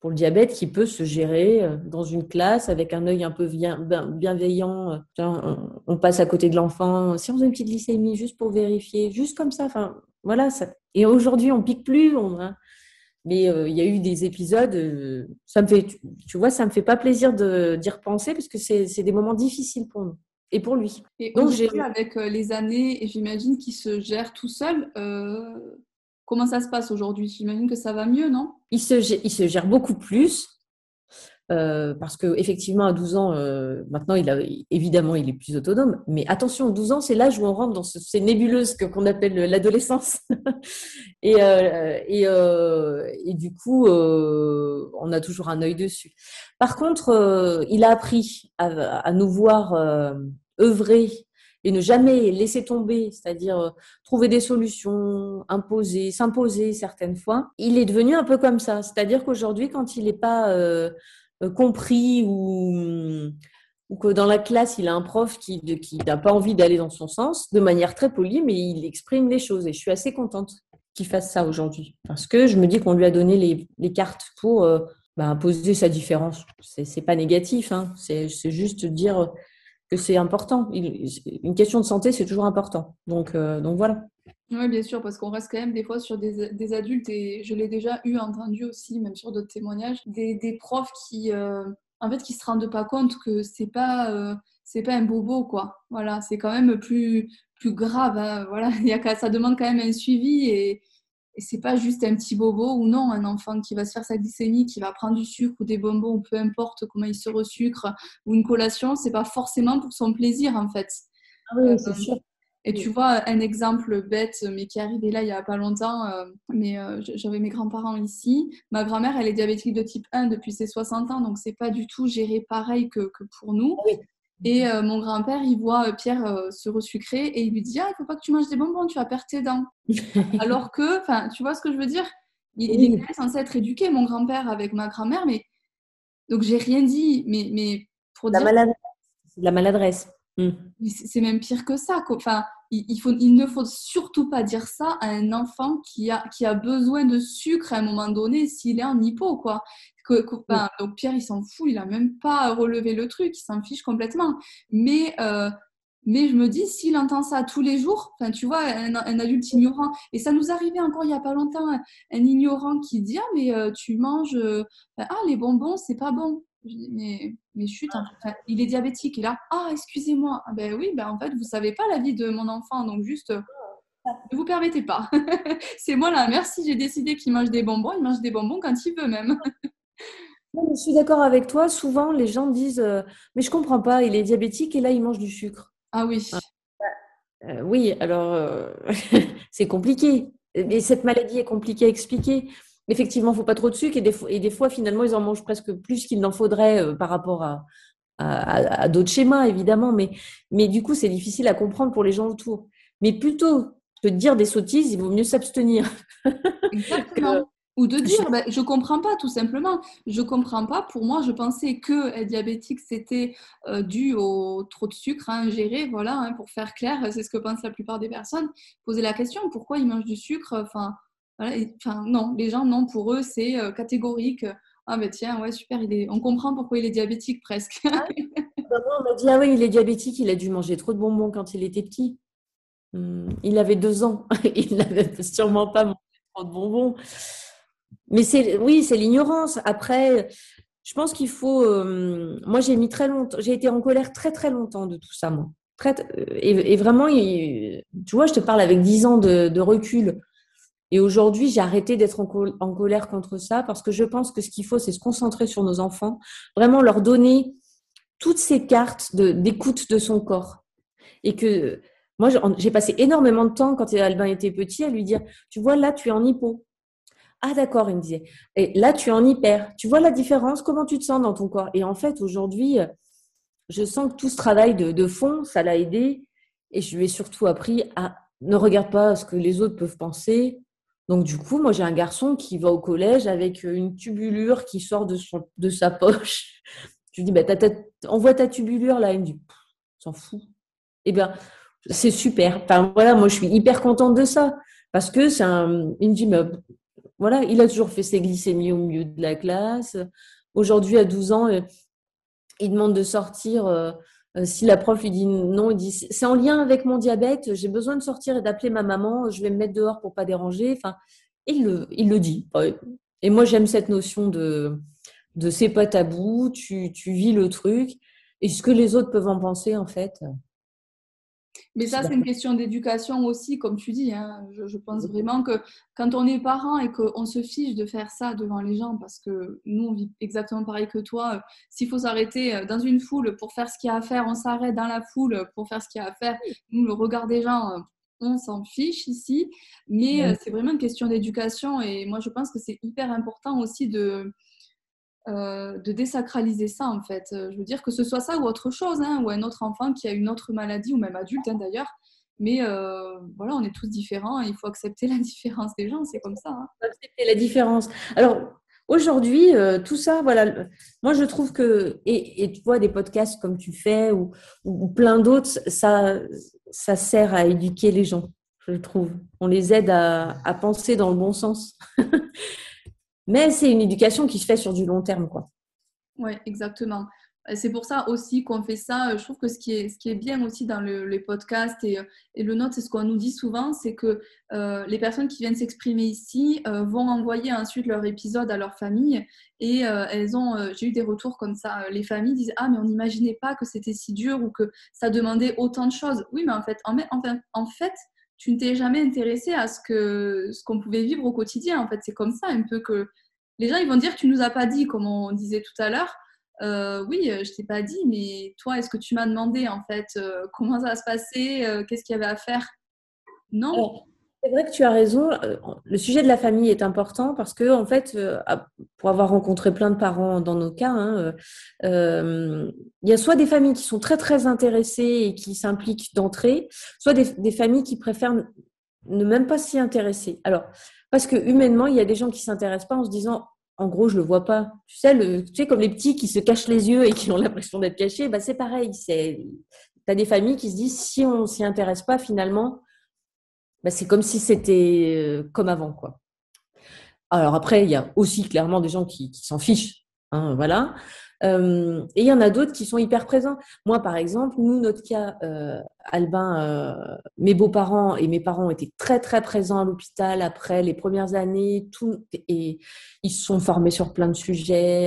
[SPEAKER 3] pour le diabète qui peut se gérer dans une classe avec un œil un peu bienveillant. On, passe à côté de l'enfant, si on a une petite glycémie, juste pour vérifier, juste comme ça. Voilà. Et aujourd'hui, on pique plus. On, hein. Mais euh, il y a eu des épisodes, euh, ça me fait, tu, vois, ça me fait pas plaisir d'y repenser parce que c'est des moments difficiles pour nous et pour lui.
[SPEAKER 2] Et Donc j'ai avec euh, les années et j'imagine qu'il se gère tout seul. comment ça se passe aujourd'hui? J'imagine que ça va mieux, non?
[SPEAKER 3] Il se, il se gère beaucoup plus. Euh, parce que effectivement à 12 ans, euh, maintenant il a évidemment il est plus autonome, mais attention, 12 ans c'est l'âge où on rentre dans ces nébuleuses qu'on appelle l'adolescence, et, euh, et, et, du coup on a toujours un œil dessus. Par contre, il a appris à, à nous voir œuvrer et ne jamais laisser tomber, c'est-à-dire trouver des solutions, imposer, s'imposer certaines fois. Il est devenu un peu comme ça, c'est-à-dire qu'aujourd'hui quand il n'est pas euh, compris ou, ou que dans la classe, il a un prof qui, n'a pas envie d'aller dans son sens, de manière très polie, mais il exprime les choses. Et je suis assez contente qu'il fasse ça aujourd'hui. Parce que je me dis qu'on lui a donné les, les cartes pour euh, bah, imposer sa différence. C'est pas négatif, hein. c'est juste dire que c'est important. Une question de santé, c'est toujours important. Donc, euh, donc voilà.
[SPEAKER 2] Oui, bien sûr, parce qu'on reste quand même des fois sur des, adultes, et je l'ai déjà eu entendu aussi, même sur d'autres témoignages, des, profs qui, euh, en fait, qui se rendent pas compte que c'est pas, euh, c'est pas un bobo, quoi. Voilà, c'est quand même plus, plus grave. Hein. Voilà, il y a, ça demande quand même un suivi et, et c'est pas juste un petit bobo ou non, un enfant qui va se faire sa glycémie, qui va prendre du sucre ou des bonbons, ou peu importe comment il se resucre, ou une collation, c'est pas forcément pour son plaisir en fait.
[SPEAKER 3] Ah oui, c'est euh, sûr.
[SPEAKER 2] Et tu vois, un exemple bête, mais qui est arrivé là il y a pas longtemps, euh, mais euh, j'avais mes grands-parents ici. Ma grand-mère, elle est diabétique de type 1 depuis ses 60 ans, donc c'est pas du tout géré pareil que, que pour nous. Et euh, mon grand-père, il voit Pierre se resucrer et il lui dit Ah, il faut pas que tu manges des bonbons, tu vas perdre tes dents. Alors que, enfin, tu vois ce que je veux dire? Il, il, est censé être éduqué, mon grand-père, avec ma grand-mère, mais donc j'ai rien dit, mais, mais pour
[SPEAKER 3] la Maladresse. La maladresse.
[SPEAKER 2] Hmm. C'est même pire que ça. Enfin, il, faut, il ne faut surtout pas dire ça à un enfant qui a, qui a besoin de sucre à un moment donné s'il est en hypo, quoi. Que, donc Pierre, il s'en fout, il a même pas relevé le truc, il s'en fiche complètement. Mais, euh, mais je me dis, s'il entend ça tous les jours, enfin, tu vois, un, adulte ignorant, et ça nous arrivait encore il y a pas longtemps, un, ignorant qui dit, ah, mais euh, tu manges, euh, ah, les bonbons, c'est pas bon. mais, mais chut, il est diabétique. Et là, ah, excusez-moi. Ah, ben oui, ben en fait, vous savez pas la vie de mon enfant, donc juste, ne vous permettez pas. c'est moi là, merci, j'ai décidé qu'il mange des bonbons, il mange des bonbons quand il veut même.
[SPEAKER 3] je suis d'accord avec toi. Souvent, les gens disent euh, Mais je comprends pas, il est diabétique et là, il mange du sucre.
[SPEAKER 2] Ah oui. Ah.
[SPEAKER 3] Euh, oui, alors, euh, c'est compliqué. Et cette maladie est compliquée à expliquer. Effectivement, il ne faut pas trop de sucre et des, fois, et des fois, finalement, ils en mangent presque plus qu'il n'en faudrait par rapport à, à, d'autres schémas, évidemment. Mais, mais du coup, c'est difficile à comprendre pour les gens autour. Mais plutôt que de dire des sottises, il vaut mieux s'abstenir.
[SPEAKER 2] Exactement. Ou de dire, je... Ben, je comprends pas, tout simplement. Je comprends pas. Pour moi, je pensais que être diabétique, c'était euh, dû au trop de sucre à ingérer. Voilà, hein, pour faire clair, c'est ce que pensent la plupart des personnes. Poser la question, pourquoi ils mangent du sucre Enfin, enfin non, les gens, non, pour eux, c'est euh, catégorique. Ah, ben tiens, ouais, super, il est... on comprend pourquoi il est diabétique presque. Ah
[SPEAKER 3] bah, on m'a dit, ah oui, il est diabétique, il a dû manger trop de bonbons quand il était petit. Hmm, il avait deux ans, il n'avait sûrement pas mangé trop de bonbons. Mais c'est oui, c'est l'ignorance. Après, je pense qu'il faut. Euh, moi, j'ai mis très longtemps. J'ai été en colère très très longtemps de tout ça, moi. Très, et, et, vraiment, tu vois, je te parle avec dix ans de, recul. Et aujourd'hui, j'ai arrêté d'être en, en, colère contre ça parce que je pense que ce qu'il faut, c'est se concentrer sur nos enfants, vraiment leur donner toutes ces cartes d'écoute de, son corps. Et que moi, j'ai passé énormément de temps quand Albin était petit à lui dire, tu vois, là, tu es en hypo. Ah d'accord, il me disait. Et là, tu es en hyper. Tu vois la différence? Comment tu te sens dans ton corps? Et en fait, aujourd'hui, je sens que tout ce travail de, fond, ça l'a aidé. Et je lui ai surtout appris à ne regarde pas ce que les autres peuvent penser. Donc du coup, moi, j'ai un garçon qui va au collège avec une tubulure qui sort de, sa poche. Je lui dis, bah, envoie ta tubulure là. Il me dit, s'en fout. Eh bien, c'est super. Enfin, voilà, moi, je suis hyper contente de ça. Parce que c'est un, il me dit, voilà, il a toujours fait ses glycémies au milieu de la classe. Aujourd'hui, à 12 ans, euh, il demande de sortir. Euh, euh, si la prof lui dit non, il dit c'est en lien avec mon diabète, j'ai besoin de sortir et d'appeler ma maman, je vais me mettre dehors pour pas déranger. Enfin, il le, dit. Et moi, j'aime cette notion de, de c'est pas tabou, tu, tu vis le truc. Et ce que les autres peuvent en penser, en fait,
[SPEAKER 2] mais ça, c'est une question d'éducation aussi, comme tu dis. Hein. Je, pense vraiment que quand on est parent et qu'on se fiche de faire ça devant les gens, parce que nous, on vit exactement pareil que toi, s'il faut s'arrêter euh, dans une foule pour faire ce qu'il y a à faire, on s'arrête dans la foule pour faire ce qu'il y a à faire. Nous, le regard des gens, euh, on s'en fiche ici. Mais euh, c'est vraiment une question d'éducation et moi, je pense que c'est hyper important aussi de euh, de désacraliser ça en fait. Euh, je veux dire que ce soit ça ou autre chose, hein, ou un autre enfant qui a une autre maladie, ou même adulte hein, d'ailleurs. Mais euh, voilà, on est tous différents il faut accepter la différence des gens, c'est comme ça. Hein.
[SPEAKER 3] Accepter la différence. Alors aujourd'hui, tout ça, voilà, moi je trouve que, et, tu vois, des podcasts comme tu fais ou, plein d'autres, ça, ça sert à éduquer les gens, je trouve. On les aide à penser dans le bon sens. Mais c'est une éducation qui se fait sur du long terme, quoi.
[SPEAKER 2] Oui, exactement. C'est pour ça aussi qu'on fait ça. Je trouve que ce qui est, ce qui est bien aussi dans le, les podcasts et, et le note, c'est ce qu'on nous dit souvent, c'est que euh, les personnes qui viennent s'exprimer ici euh, vont envoyer ensuite leur épisode à leur famille et euh, elles ont, j'ai eu des retours comme ça. Les familles disent ah mais on n'imaginait pas que c'était si dur ou que ça demandait autant de choses. Oui, mais en fait, en, en fait, tu ne t'es jamais intéressé à ce que ce qu'on pouvait vivre au quotidien. En fait, c'est comme ça un peu que les gens ils vont dire tu nous as pas dit, comme on disait tout à l'heure. Euh, oui, je t'ai pas dit, mais toi, est-ce que tu m'as demandé en fait euh, comment ça se euh, qu'est-ce qu'il y avait à faire? Non.
[SPEAKER 3] C'est vrai que tu as raison. Euh, le sujet de la famille est important parce que, en fait, euh, pour avoir rencontré plein de parents dans nos cas, hein, euh, il y a soit des familles qui sont très très intéressées et qui s'impliquent d'entrée, soit des, familles qui préfèrent ne même pas s'y intéresser. Alors, parce que humainement, il y a des gens qui s'intéressent pas en se disant, en gros, je le vois pas. Tu sais, tu sais comme les petits qui se cachent les yeux et qui ont l'impression d'être cachés, bah c'est pareil. C'est, as des familles qui se disent, si on s'y intéresse pas, finalement bah, c'est comme si c'était euh, comme avant. Quoi. Alors après, il y a aussi clairement des gens qui, s'en fichent. Hein, voilà. Euh, et il y en a d'autres qui sont hyper présents. Moi, par exemple, nous, notre cas, euh, Albin, mes beaux-parents et mes parents étaient très, très présents à l'hôpital après les premières années. Tout, et ils se sont formés sur plein de sujets.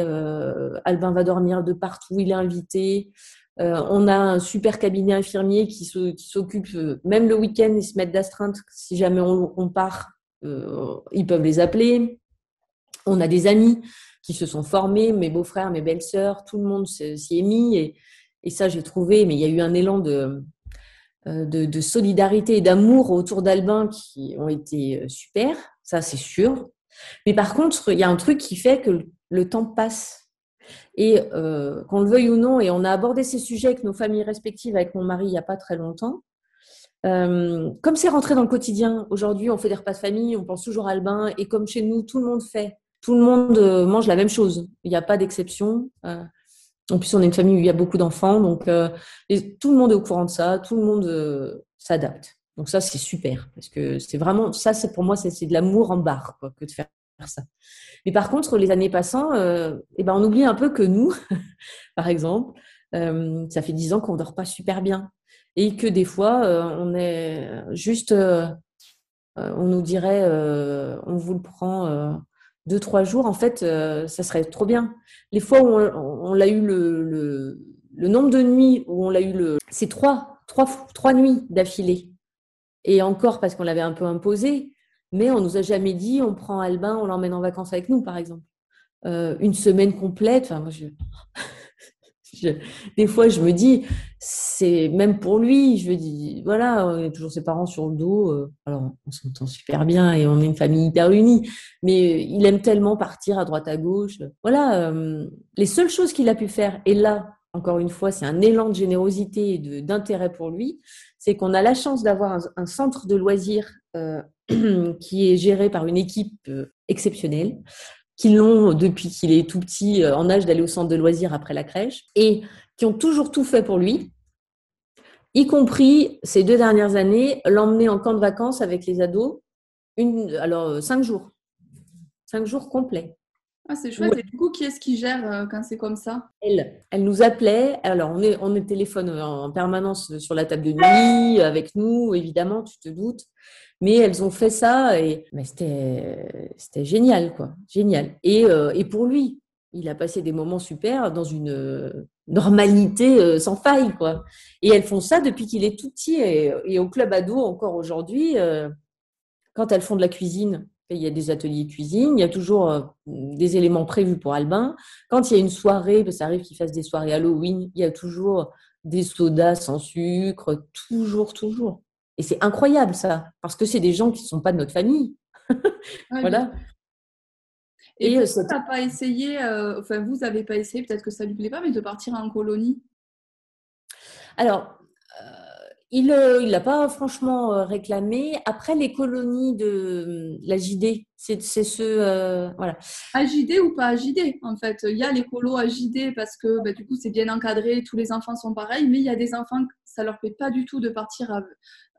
[SPEAKER 3] Albin va dormir de partout, il est invité. Euh, on a un super cabinet infirmier qui s'occupe, euh, même le week-end, ils se mettent d'astreinte. Si jamais on, part, euh, ils peuvent les appeler. On a des amis qui se sont formés, mes beaux-frères, mes belles-sœurs, tout le monde s'y est mis. Et, ça, j'ai trouvé, mais il y a eu un élan de, de, solidarité et d'amour autour d'Albin qui ont été super, ça c'est sûr. Mais par contre, il y a un truc qui fait que le temps passe. Et euh, qu'on le veuille ou non, et on a abordé ces sujets avec nos familles respectives, avec mon mari, il n'y a pas très longtemps. Euh, comme c'est rentré dans le quotidien, aujourd'hui on fait des repas de famille, on pense toujours à Albin, et comme chez nous tout le monde fait, tout le monde euh, mange la même chose, il n'y a pas d'exception. en plus on est une famille où il y a beaucoup d'enfants, donc tout le monde est au courant de ça, tout le monde s'adapte. Donc ça c'est super, parce que c'est vraiment, ça c'est pour moi c'est de l'amour en barre que de faire ça. Mais par contre, les années passant, euh, eh ben, on oublie un peu que nous, par exemple, euh, ça fait dix ans qu'on ne dort pas super bien. Et que des fois, euh, on est juste, on nous dirait, on vous le prend deux, trois jours, en fait, ça serait trop bien. Les fois où on, l'a eu le, le, nombre de nuits où on l'a eu le, c'est trois, trois, trois nuits d'affilée. Et encore parce qu'on l'avait un peu imposé, mais on nous a jamais dit on prend Albin, on l'emmène en vacances avec nous, par exemple. Euh, une semaine complète. Enfin, moi, je, des fois, je me dis, c'est même pour lui. Je me dis, voilà, on est toujours ses parents sur le dos. Euh, alors, on s'entend super bien et on est une famille hyper unie. Mais il aime tellement partir à droite à gauche. Voilà, euh, les seules choses qu'il a pu faire. Et là, encore une fois, c'est un élan de générosité et d'intérêt pour lui. C'est qu'on a la chance d'avoir un, centre de loisirs qui est géré par une équipe euh, exceptionnelle, qui l'ont depuis qu'il est tout petit euh, en âge d'aller au centre de loisirs après la crèche, et qui ont toujours tout fait pour lui, y compris ces deux dernières années, l'emmener en camp de vacances avec les ados, une, alors euh, cinq jours, cinq jours complets.
[SPEAKER 2] Ah, c'est chouette. Et du coup, qui est-ce qui gère quand c'est comme ça?
[SPEAKER 3] Elle. Elle nous appelait. Alors, on est, on est téléphone en permanence sur la table de nuit, avec nous, évidemment, tu te doutes. Mais elles ont fait ça et c'était, c'était génial, quoi. Génial. Et, euh, et pour lui, il a passé des moments super dans une euh, normalité euh, sans faille, quoi. Et elles font ça depuis qu'il est tout petit et, et au club ado encore aujourd'hui, quand elles font de la cuisine, il y a des ateliers cuisine, il y a toujours des éléments prévus pour Albin. Quand il y a une soirée, ça arrive qu'il fasse des soirées Halloween, il y a toujours des sodas sans sucre, toujours, toujours. Et c'est incroyable ça, parce que c'est des gens qui ne sont pas de notre famille. voilà.
[SPEAKER 2] Et, et ça euh, pas essayé, euh, enfin vous n'avez pas essayé, peut-être que ça lui plaît pas, mais de partir en colonie?
[SPEAKER 3] Alors, il ne euh, l'a pas franchement euh, réclamé. Après, les colonies de la JD, c'est ce. Euh, voilà.
[SPEAKER 2] AJD ou pas AJD, en fait? Il y a les colos AJD parce que bah, du coup, c'est bien encadré, tous les enfants sont pareils, mais il y a des enfants, ça leur plaît pas du tout de partir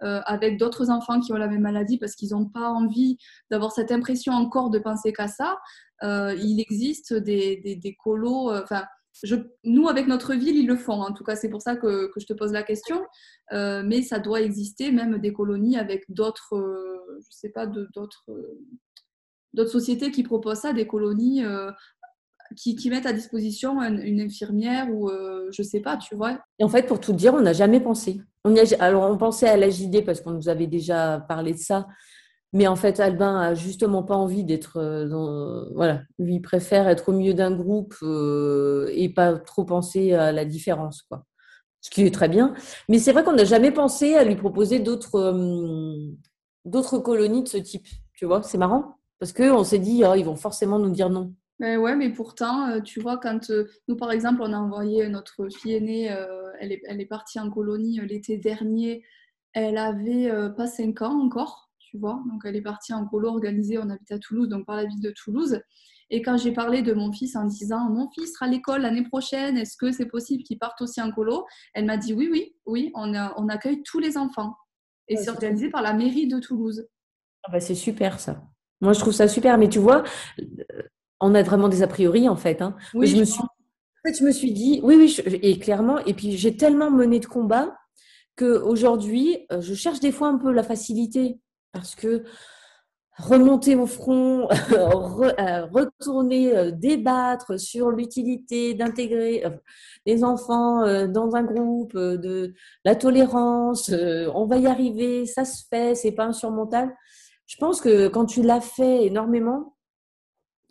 [SPEAKER 2] avec d'autres enfants qui ont la même maladie parce qu'ils n'ont pas envie d'avoir cette impression encore de penser qu'à ça. il existe des, des, colos. Enfin nous, avec notre ville, ils le font. En tout cas, c'est pour ça que, je te pose la question. Euh, mais ça doit exister même des colonies avec d'autres, euh, je sais pas, d'autres, euh, d'autres sociétés qui proposent ça, des colonies qui, mettent à disposition une, infirmière ou je sais pas, tu vois.
[SPEAKER 3] Et en fait, pour tout dire, on n'a jamais pensé. On alors, on pensait à la JD parce qu'on nous avait déjà parlé de ça. Mais en fait, Albin a justement pas envie d'être euh. Voilà, lui il préfère être au milieu d'un groupe euh, et pas trop penser à la différence, quoi. Ce qui est très bien. Mais c'est vrai qu'on n'a jamais pensé à lui proposer d'autres euh, d'autres colonies de ce type. Tu vois, c'est marrant. Parce qu'on s'est dit, oh, ils vont forcément nous dire non.
[SPEAKER 2] Mais ouais, mais pourtant, euh, tu vois, quand euh, nous, par exemple, on a envoyé notre fille aînée, euh, elle, est, elle est partie en colonie l'été dernier, elle avait pas 5 ans encore, tu vois. Donc, elle est partie en colo organisée, on habite à Toulouse, donc par la ville de Toulouse. Et quand j'ai parlé de mon fils en disant Mon fils sera à l'école l'année prochaine, est-ce que c'est possible qu'il parte aussi en colo? Elle m'a dit Oui, oui, oui, on, on accueille tous les enfants. Et c'est organisé par la mairie de Toulouse.
[SPEAKER 3] Ah bah c'est super ça. Moi, je trouve ça super. Mais tu vois, on a vraiment des a priori en fait. Hein. Oui, je, me suis, en fait, je me suis dit, oui, oui, et clairement, et puis j'ai tellement mené de combat qu'aujourd'hui, euh, je cherche des fois un peu la facilité parce que remonter au front, euh, retourner, euh, débattre sur l'utilité d'intégrer les enfants dans un groupe, de la tolérance, on va y arriver, ça se fait, c'est pas insurmontable. Je pense que quand tu l'as fait énormément,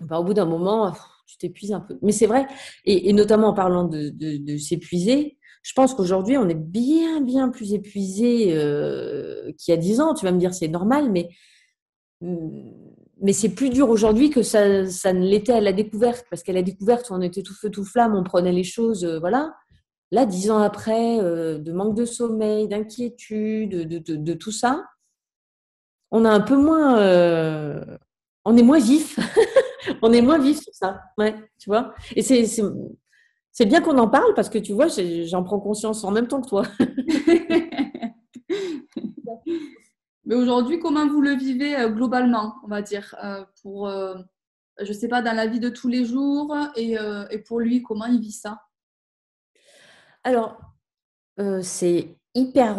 [SPEAKER 3] bah, au bout d'un moment, tu t'épuises un peu. Mais c'est vrai, et, notamment en parlant de, s'épuiser, je pense qu'aujourd'hui, on est bien, bien plus épuisé euh, qu'il y a dix ans. Tu vas me dire, c'est normal, mais, mais c'est plus dur aujourd'hui que ça, ça ne l'était à la découverte. Parce qu'à la découverte, on était tout feu, tout flamme, on prenait les choses, euh, voilà. Là, dix ans après, euh, de manque de sommeil, d'inquiétude, de, de, tout ça, on a un peu moins... on est moins vif. on est moins vif sur ça. Ouais, tu vois. Et c'est, c'est, bien qu'on en parle parce que tu vois, j'en prends conscience en même temps que toi.
[SPEAKER 2] Mais aujourd'hui, comment vous le vivez euh, globalement, on va dire, euh, pour, euh, je sais pas, dans la vie de tous les jours et, et pour lui, comment il vit ça?
[SPEAKER 3] Alors, c'est hyper,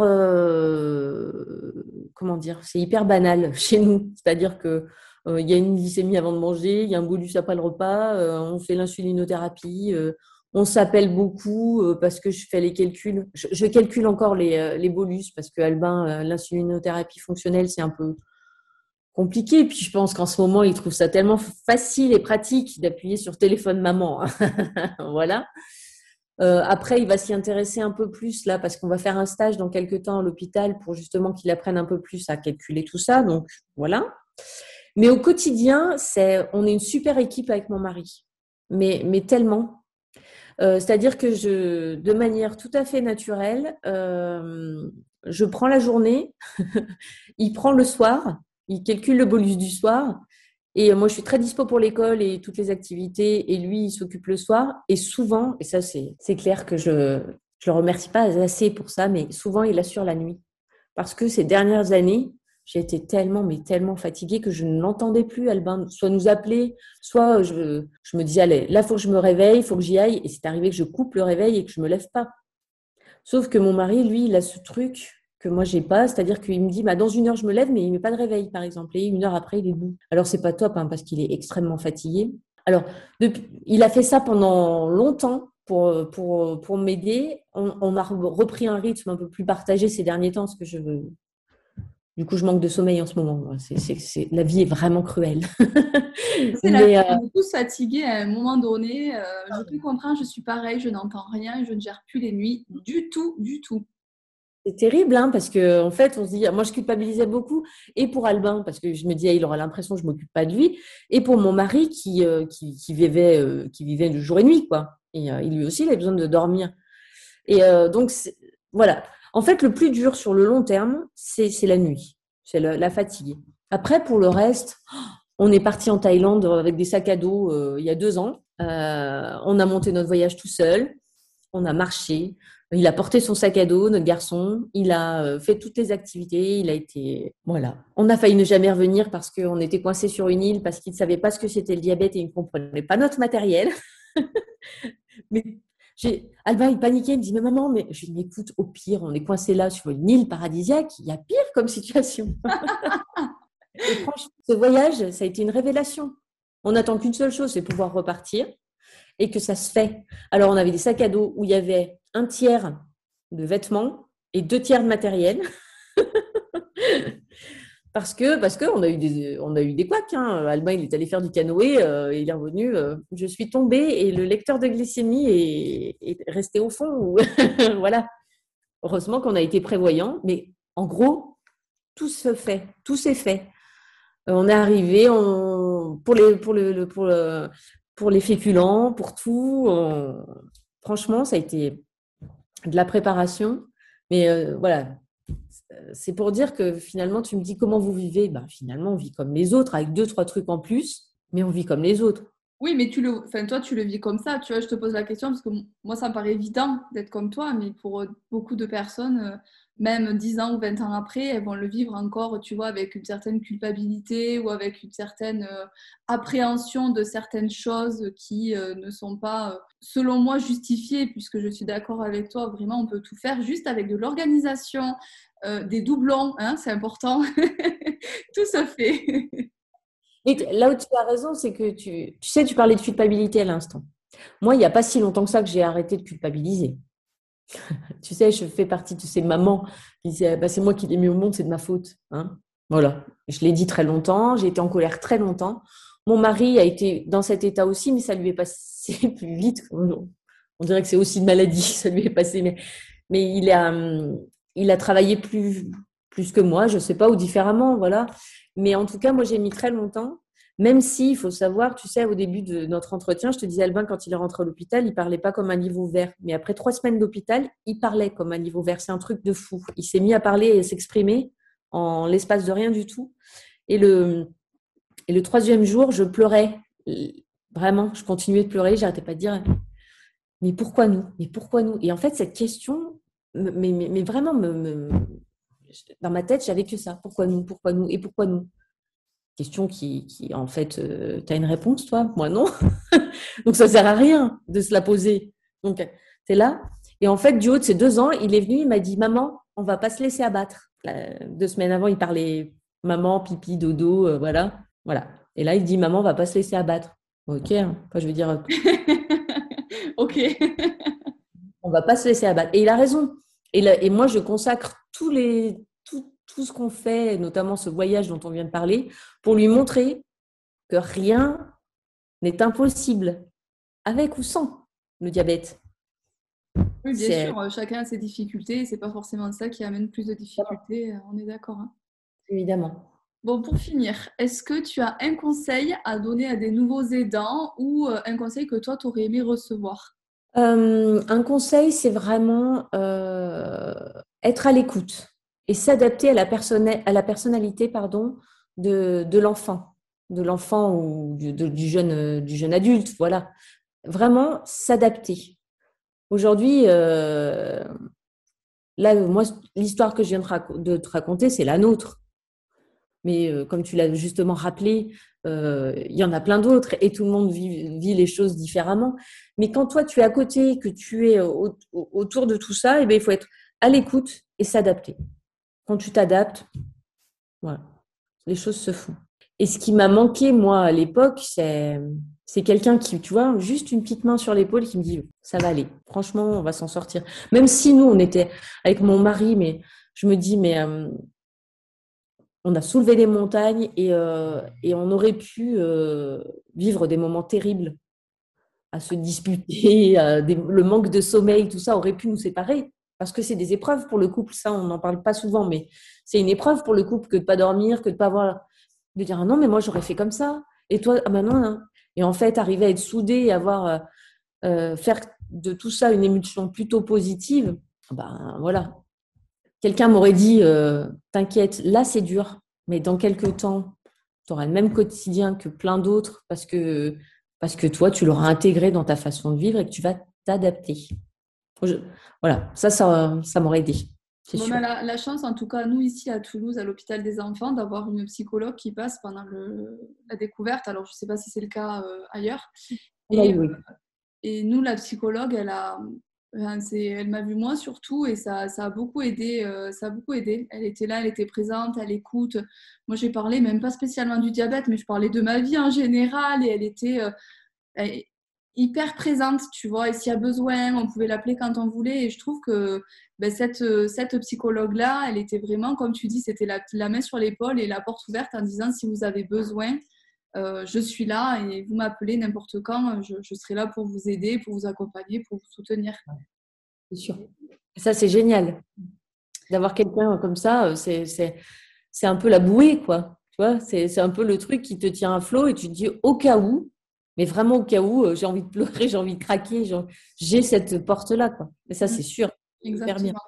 [SPEAKER 3] comment dire, c'est hyper banal chez nous. C'est-à-dire que il y a une glycémie avant de manger, il y a un bolus après le repas, euh, on fait l'insulinothérapie, euh, on s'appelle beaucoup parce que je fais les calculs. Je, calcule encore les, les, bolus parce que Albin, l'insulinothérapie fonctionnelle, c'est un peu compliqué. Puis je pense qu'en ce moment, il trouve ça tellement facile et pratique d'appuyer sur téléphone maman. Hein. voilà. après, il va s'y intéresser un peu plus là parce qu'on va faire un stage dans quelques temps à l'hôpital pour justement qu'il apprenne un peu plus à calculer tout ça. Donc voilà. Mais au quotidien, c'est, on est une super équipe avec mon mari. Mais, mais tellement. Euh, c'est-à-dire que je, de manière tout à fait naturelle, euh, je prends la journée, il prend le soir, il calcule le bolus du soir. Et moi, je suis très dispo pour l'école et toutes les activités. Et lui, il s'occupe le soir. Et souvent, et ça, c'est, c'est clair que je ne le remercie pas assez pour ça, mais souvent, il assure la nuit. Parce que ces dernières années, été tellement, mais tellement fatiguée que je ne l'entendais plus, Albin, soit nous appeler, soit je, je me disais, allez, là, il faut que je me réveille, il faut que j'y aille. Et c'est arrivé que je coupe le réveil et que je me lève pas. Sauf que mon mari, lui, il a ce truc que moi j'ai pas, c'est-à-dire qu'il me dit bah, dans une heure je me lève mais il met pas de réveil par exemple et une heure après il est debout. Alors c'est pas top hein, parce qu'il est extrêmement fatigué. Alors il a fait ça pendant longtemps pour pour pour m'aider. On, on, a repris un rythme un peu plus partagé ces derniers temps parce que je du coup, je manque de sommeil en ce moment. La vie est vraiment cruelle.
[SPEAKER 2] c'est la vie. Euh, on est tous fatigués à un moment donné. Euh, je peux comprendre, je suis pareil, je n'entends rien, je ne gère plus les nuits du tout, du tout.
[SPEAKER 3] C'est terrible, hein, parce que en fait, on se dit, moi, je culpabilisais beaucoup, et pour Albin, parce que je me disais, il aura l'impression que je m'occupe pas de lui, et pour mon mari qui, euh, qui, vivait, qui vivait de jour et nuit, quoi. Et il lui aussi, il a besoin de dormir. Et donc, voilà. En fait, le plus dur sur le long terme, c'est la nuit, c'est la fatigue. Après, pour le reste, on est parti en Thaïlande avec des sacs à dos euh, il y a deux ans. Euh, on a monté notre voyage tout seul. On a marché. Il a porté son sac à dos, notre garçon. Il a euh, fait toutes les activités. Il a été. Voilà. On a failli ne jamais revenir parce qu'on était coincé sur une île, parce qu'il ne savait pas ce que c'était le diabète et il ne comprenait pas notre matériel. Mais Alba, il paniquait, il me dit, mais maman, mais je lui écoute, au pire, on est coincé là sur une île paradisiaque, il y a pire comme situation. et franchement, ce voyage, ça a été une révélation. On n'attend qu'une seule chose, c'est pouvoir repartir et que ça se fait. Alors, on avait des sacs à dos où il y avait un tiers de vêtements et deux tiers de matériel. Parce que parce qu'on a eu des on a eu des couacs. Hein. Albin il est allé faire du canoë, euh, il est revenu. Euh, je suis tombée et le lecteur de glycémie est, est resté au fond. voilà. Heureusement qu'on a été prévoyant, mais en gros tout se fait, tout s'est fait. Euh, on est arrivé pour, les, pour, le, pour, les féculents, pour tout. franchement, ça a été de la préparation. Mais voilà, c'est pour dire que finalement, tu me dis comment vous vivez. Ben, finalement, on vit comme les autres, avec deux, trois trucs en plus, mais on vit comme les autres.
[SPEAKER 2] Oui, mais tu le, enfin, toi, tu le vis comme ça. Tu vois, je te pose la question parce que moi, ça me paraît évident d'être comme toi, mais pour beaucoup de personnes, même 10 ans ou 20 ans après, elles vont le vivre encore, tu vois, avec une certaine culpabilité ou avec une certaine euh, appréhension de certaines choses qui euh, ne sont pas, euh, selon moi, justifiées, puisque je suis d'accord avec toi, vraiment, on peut tout faire juste avec de l'organisation, des doublons, hein, c'est important, tout se fait.
[SPEAKER 3] Là où tu as raison, c'est que tu, tu sais, tu parlais de culpabilité à l'instant. Moi, il n'y a pas si longtemps que ça que j'ai arrêté de culpabiliser. tu sais, je fais partie de ces mamans qui disent bah, c'est moi qui l'ai mis au monde, c'est de ma faute. Hein voilà. Je l'ai dit très longtemps, j'ai été en colère très longtemps. Mon mari a été dans cet état aussi, mais ça lui est passé plus vite. On dirait que c'est aussi une maladie, ça lui est passé. Mais, mais il, a, il a travaillé plus, plus que moi, je ne sais pas, ou différemment. Voilà. Mais en tout cas, moi, j'ai mis très longtemps même si, il faut savoir, tu sais, au début de notre entretien, je te disais, Albin, quand il est rentré à l'hôpital, il parlait pas comme un niveau vert. Mais après trois semaines d'hôpital, il parlait comme un niveau vert. C'est un truc de fou. Il s'est mis à parler et s'exprimer en l'espace de rien du tout. Et le, et le troisième jour, je pleurais. Vraiment, je continuais de pleurer. J'arrêtais pas de dire, mais pourquoi nous? Mais pourquoi nous? Et en fait, cette question, mais, mais, vraiment, me, dans ma tête, j'avais que ça. Pourquoi nous? Pourquoi nous? Et pourquoi nous? Question qui, en fait, euh, tu as une réponse, toi? Moi, non. Donc, ça sert à rien de se la poser. Donc, tu es là. Et en fait, du haut de ces deux ans, il est venu, il m'a dit Maman, on va pas se laisser abattre. deux semaines avant, il parlait maman, pipi, dodo, euh, voilà. voilà. Et là, il dit Maman, on va pas se laisser abattre. Ok, hein. je veux dire.
[SPEAKER 2] ok.
[SPEAKER 3] on va pas se laisser abattre. Et il a raison. Et, et moi, je consacre tous les, tout ce qu'on fait, notamment ce voyage dont on vient de parler, pour lui montrer que rien n'est impossible, avec ou sans le diabète.
[SPEAKER 2] Oui, bien sûr, euh, chacun a ses difficultés, c'est pas forcément ça qui amène plus de difficultés, euh, on est d'accord. Hein.
[SPEAKER 3] Évidemment.
[SPEAKER 2] Bon, pour finir, est-ce que tu as un conseil à donner à des nouveaux aidants ou euh, un conseil que toi, tu aurais aimé recevoir?
[SPEAKER 3] Un conseil, c'est vraiment être à l'écoute et s'adapter à, la personnalité pardon, de, l'enfant, de l'enfant ou du, jeune, du jeune adulte. Voilà. Vraiment s'adapter. Aujourd'hui, euh, là, moi, l'histoire que je viens de, te raconter, c'est la nôtre. Mais euh, comme tu l'as justement rappelé, euh, il y en a plein d'autres et tout le monde vit, les choses différemment. Mais quand toi, tu es à côté, que tu es autour de tout ça, eh bien, il faut être à l'écoute et s'adapter quand tu t'adaptes, voilà, les choses se font. Et ce qui m'a manqué, moi, à l'époque, c'est, c'est quelqu'un qui, tu vois, juste une petite main sur l'épaule qui me dit, ça va aller. Franchement, on va s'en sortir. Même si nous, on était avec mon mari, mais je me dis, mais euh, on a soulevé des montagnes et, euh, et on aurait pu euh, vivre des moments terribles à se disputer, le manque de sommeil, tout ça aurait pu nous séparer parce que c'est des épreuves pour le couple, ça on n'en parle pas souvent, mais c'est une épreuve pour le couple que de pas dormir, que de pas avoir, de dire ah non mais moi j'aurais fait comme ça, et toi ah ben non, hein. et en fait arriver à être soudé et avoir euh, euh, faire de tout ça une émotion plutôt positive, ben voilà. Quelqu'un m'aurait dit euh, t'inquiète, là c'est dur, mais dans quelques temps tu auras le même quotidien que plein d'autres parce que parce que toi tu l'auras intégré dans ta façon de vivre et que tu vas t'adapter voilà, ça, ça, ça m'aurait aidé.
[SPEAKER 2] On a la, chance, en tout cas, nous ici à Toulouse, à l'hôpital des enfants, d'avoir une psychologue qui passe pendant la découverte. Alors, je ne sais pas si c'est le cas euh, ailleurs. Et, oui. et, nous, la psychologue, elle a, elle m'a vu moi surtout et ça, ça, a beaucoup aidé. Euh, ça a beaucoup aidé. Elle était là, elle était présente, elle écoute. Moi, j'ai parlé même pas spécialement du diabète, mais je parlais de ma vie en général et elle était. Euh, hyper présente, tu vois, et s'il y a besoin, on pouvait l'appeler quand on voulait. Et je trouve que ben, cette, cette psychologue-là, elle était vraiment, comme tu dis, c'était la, la, main sur l'épaule et la porte ouverte en disant si vous avez besoin, euh, je suis là et vous m'appelez n'importe quand, je, je, serai là pour vous aider, pour vous accompagner, pour vous soutenir.
[SPEAKER 3] C'est sûr. Ça, c'est génial. D'avoir quelqu'un comme ça, c'est c'est un peu la bouée, quoi. Tu vois, c'est un peu le truc qui te tient à flot et tu te dis au cas où, mais vraiment au cas où, euh, j'ai envie de pleurer, j'ai envie de craquer, j'ai cette porte-là, quoi. Mais ça, c'est sûr.
[SPEAKER 2] Exactement.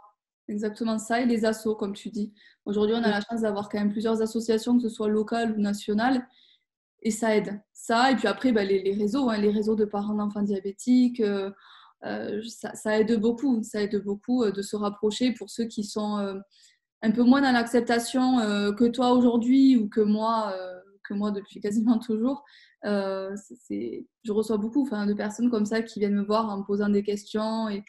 [SPEAKER 2] Exactement ça, et les assos, comme tu dis. Aujourd'hui, on a la chance d'avoir quand même plusieurs associations, que ce soit locales ou nationales, et ça aide. Ça, et puis après, bah, les, réseaux, hein, les réseaux de parents d'enfants diabétiques, euh, euh, ça, aide beaucoup. Ça aide beaucoup de se rapprocher pour ceux qui sont un peu moins dans l'acceptation que toi aujourd'hui ou que moi, moi depuis quasiment toujours. Euh, je reçois beaucoup de personnes comme ça qui viennent me voir en me posant des questions et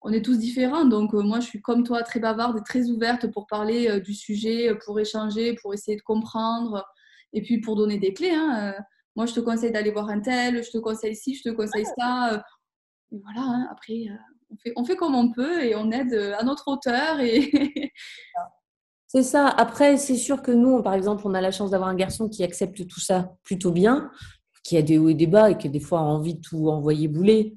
[SPEAKER 2] on est tous différents. Donc, euh, moi, je suis comme toi, très bavarde et très ouverte pour parler euh, du sujet, pour échanger, pour essayer de comprendre et puis pour donner des clés. Hein. moi, je te conseille d'aller voir un tel, je te conseille ci, je te conseille ça. Et voilà, hein. après, on, fait, on fait comme on peut et on aide à notre hauteur.
[SPEAKER 3] C'est ça. Après, c'est sûr que nous, par exemple, on a la chance d'avoir un garçon qui accepte tout ça plutôt bien, qui a des hauts et des bas et qui des fois a envie de tout envoyer bouler.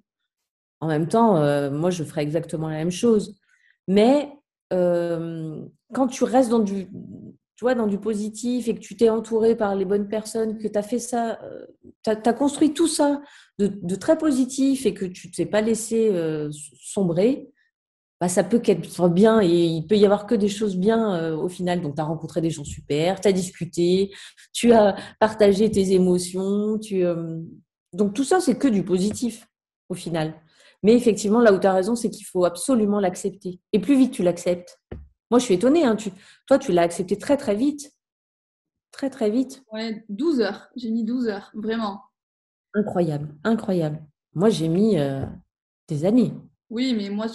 [SPEAKER 3] En même temps, euh, moi, je ferais exactement la même chose. Mais euh, quand tu restes dans du, tu dans du positif et que tu t'es entouré par les bonnes personnes, que tu as fait ça, euh, tu as, construit tout ça de, très positif et que tu ne t'es pas laissé sombrer, bah, ça peut qu'être bien et il peut y avoir que des choses bien euh, au final. Donc, tu as rencontré des gens super, tu as discuté, tu as partagé tes émotions. Tu, euh, Donc, tout ça, c'est que du positif au final. Mais effectivement, là où tu as raison, c'est qu'il faut absolument l'accepter. Et plus vite tu l'acceptes. Moi, je suis étonnée. Hein, tu... Toi, tu l'as accepté très, très vite. Très, très vite.
[SPEAKER 2] Ouais, 12 heures. J'ai mis 12 heures, vraiment.
[SPEAKER 3] Incroyable, incroyable. Moi, j'ai mis euh, des années.
[SPEAKER 2] Oui, mais moi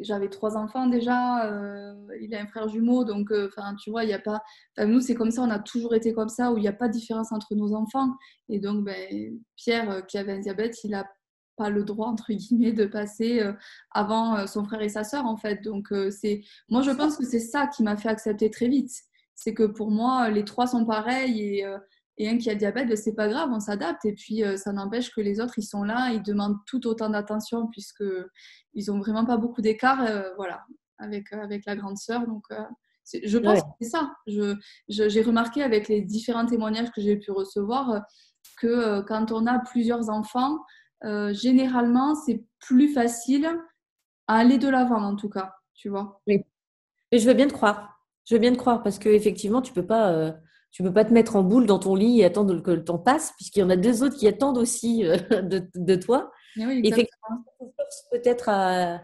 [SPEAKER 2] j'avais trois enfants déjà. Euh, il a un frère jumeau, donc euh, enfin tu vois, il y a pas. nous c'est comme ça, on a toujours été comme ça, où il n'y a pas de différence entre nos enfants. Et donc ben, Pierre euh, qui avait un diabète, il n'a pas le droit entre guillemets de passer avant son frère et sa sœur en fait. Donc c'est, moi je pense que c'est ça qui m'a fait accepter très vite. C'est que pour moi les trois sont pareils et et un qui a le diabète, ben, c'est pas grave, on s'adapte. Et puis, euh, ça n'empêche que les autres, ils sont là, ils demandent tout autant d'attention puisque ils ont vraiment pas beaucoup d'écart, euh, voilà, avec, euh, avec la grande sœur. Donc, je pense que c'est ça. J'ai je, remarqué avec les différents témoignages que j'ai pu recevoir que quand on a plusieurs enfants, généralement, c'est plus facile à aller de l'avant, en tout cas, tu vois.
[SPEAKER 3] Oui. Et je veux bien te croire. Je veux bien te croire parce qu'effectivement, tu peux pas tu peux pas te mettre en boule dans ton lit et attendre que le temps passe, puisqu'il y en a deux autres qui attendent aussi euh, de, toi.
[SPEAKER 2] Et oui, effectivement,
[SPEAKER 3] peut-être à,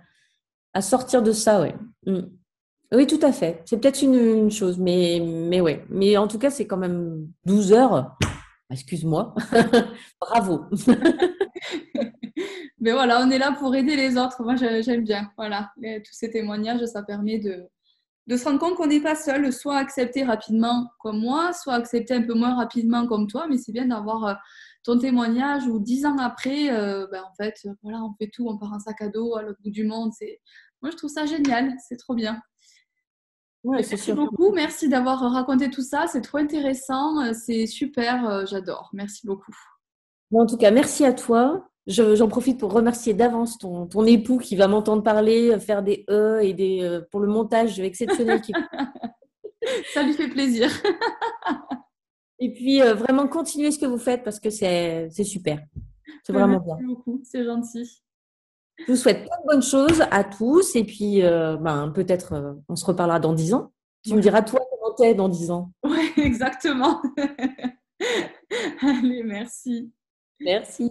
[SPEAKER 3] sortir de ça, ouais. Mm. Oui, tout à fait. C'est peut-être une, chose, mais, mais ouais. Mais en tout cas, c'est quand même 12 heures. Excuse-moi. Bravo.
[SPEAKER 2] mais voilà, on est là pour aider les autres. Moi, j'aime bien. Voilà, tous ces témoignages, ça permet de, de se rendre compte qu'on n'est pas seul, soit accepter rapidement comme moi, soit accepter un peu moins rapidement comme toi, mais c'est bien d'avoir euh, ton témoignage où dix ans après, euh, ben, en fait, voilà, on fait tout, on part en sac à dos à l'autre bout du monde. C'est... Moi, je trouve ça génial, c'est trop bien.
[SPEAKER 3] Ouais,
[SPEAKER 2] merci beaucoup, merci d'avoir raconté tout ça, c'est trop intéressant, euh, c'est super, j'adore. Merci beaucoup.
[SPEAKER 3] en tout cas, merci à toi. J'en profite pour remercier d'avance ton, ton, époux qui va m'entendre parler, faire des E et des, euh, pour le montage exceptionnel.
[SPEAKER 2] Ça lui fait plaisir.
[SPEAKER 3] et puis, euh, vraiment, continuez ce que vous faites parce que c'est super. C'est vraiment
[SPEAKER 2] bien. Merci beaucoup, c'est gentil.
[SPEAKER 3] Je vous souhaite plein de bonnes choses à tous et puis euh, ben, peut-être on se reparlera dans dix ans. Tu me diras toi comment t'es dans dix ans.
[SPEAKER 2] Oui, exactement. Allez, merci.
[SPEAKER 3] Merci.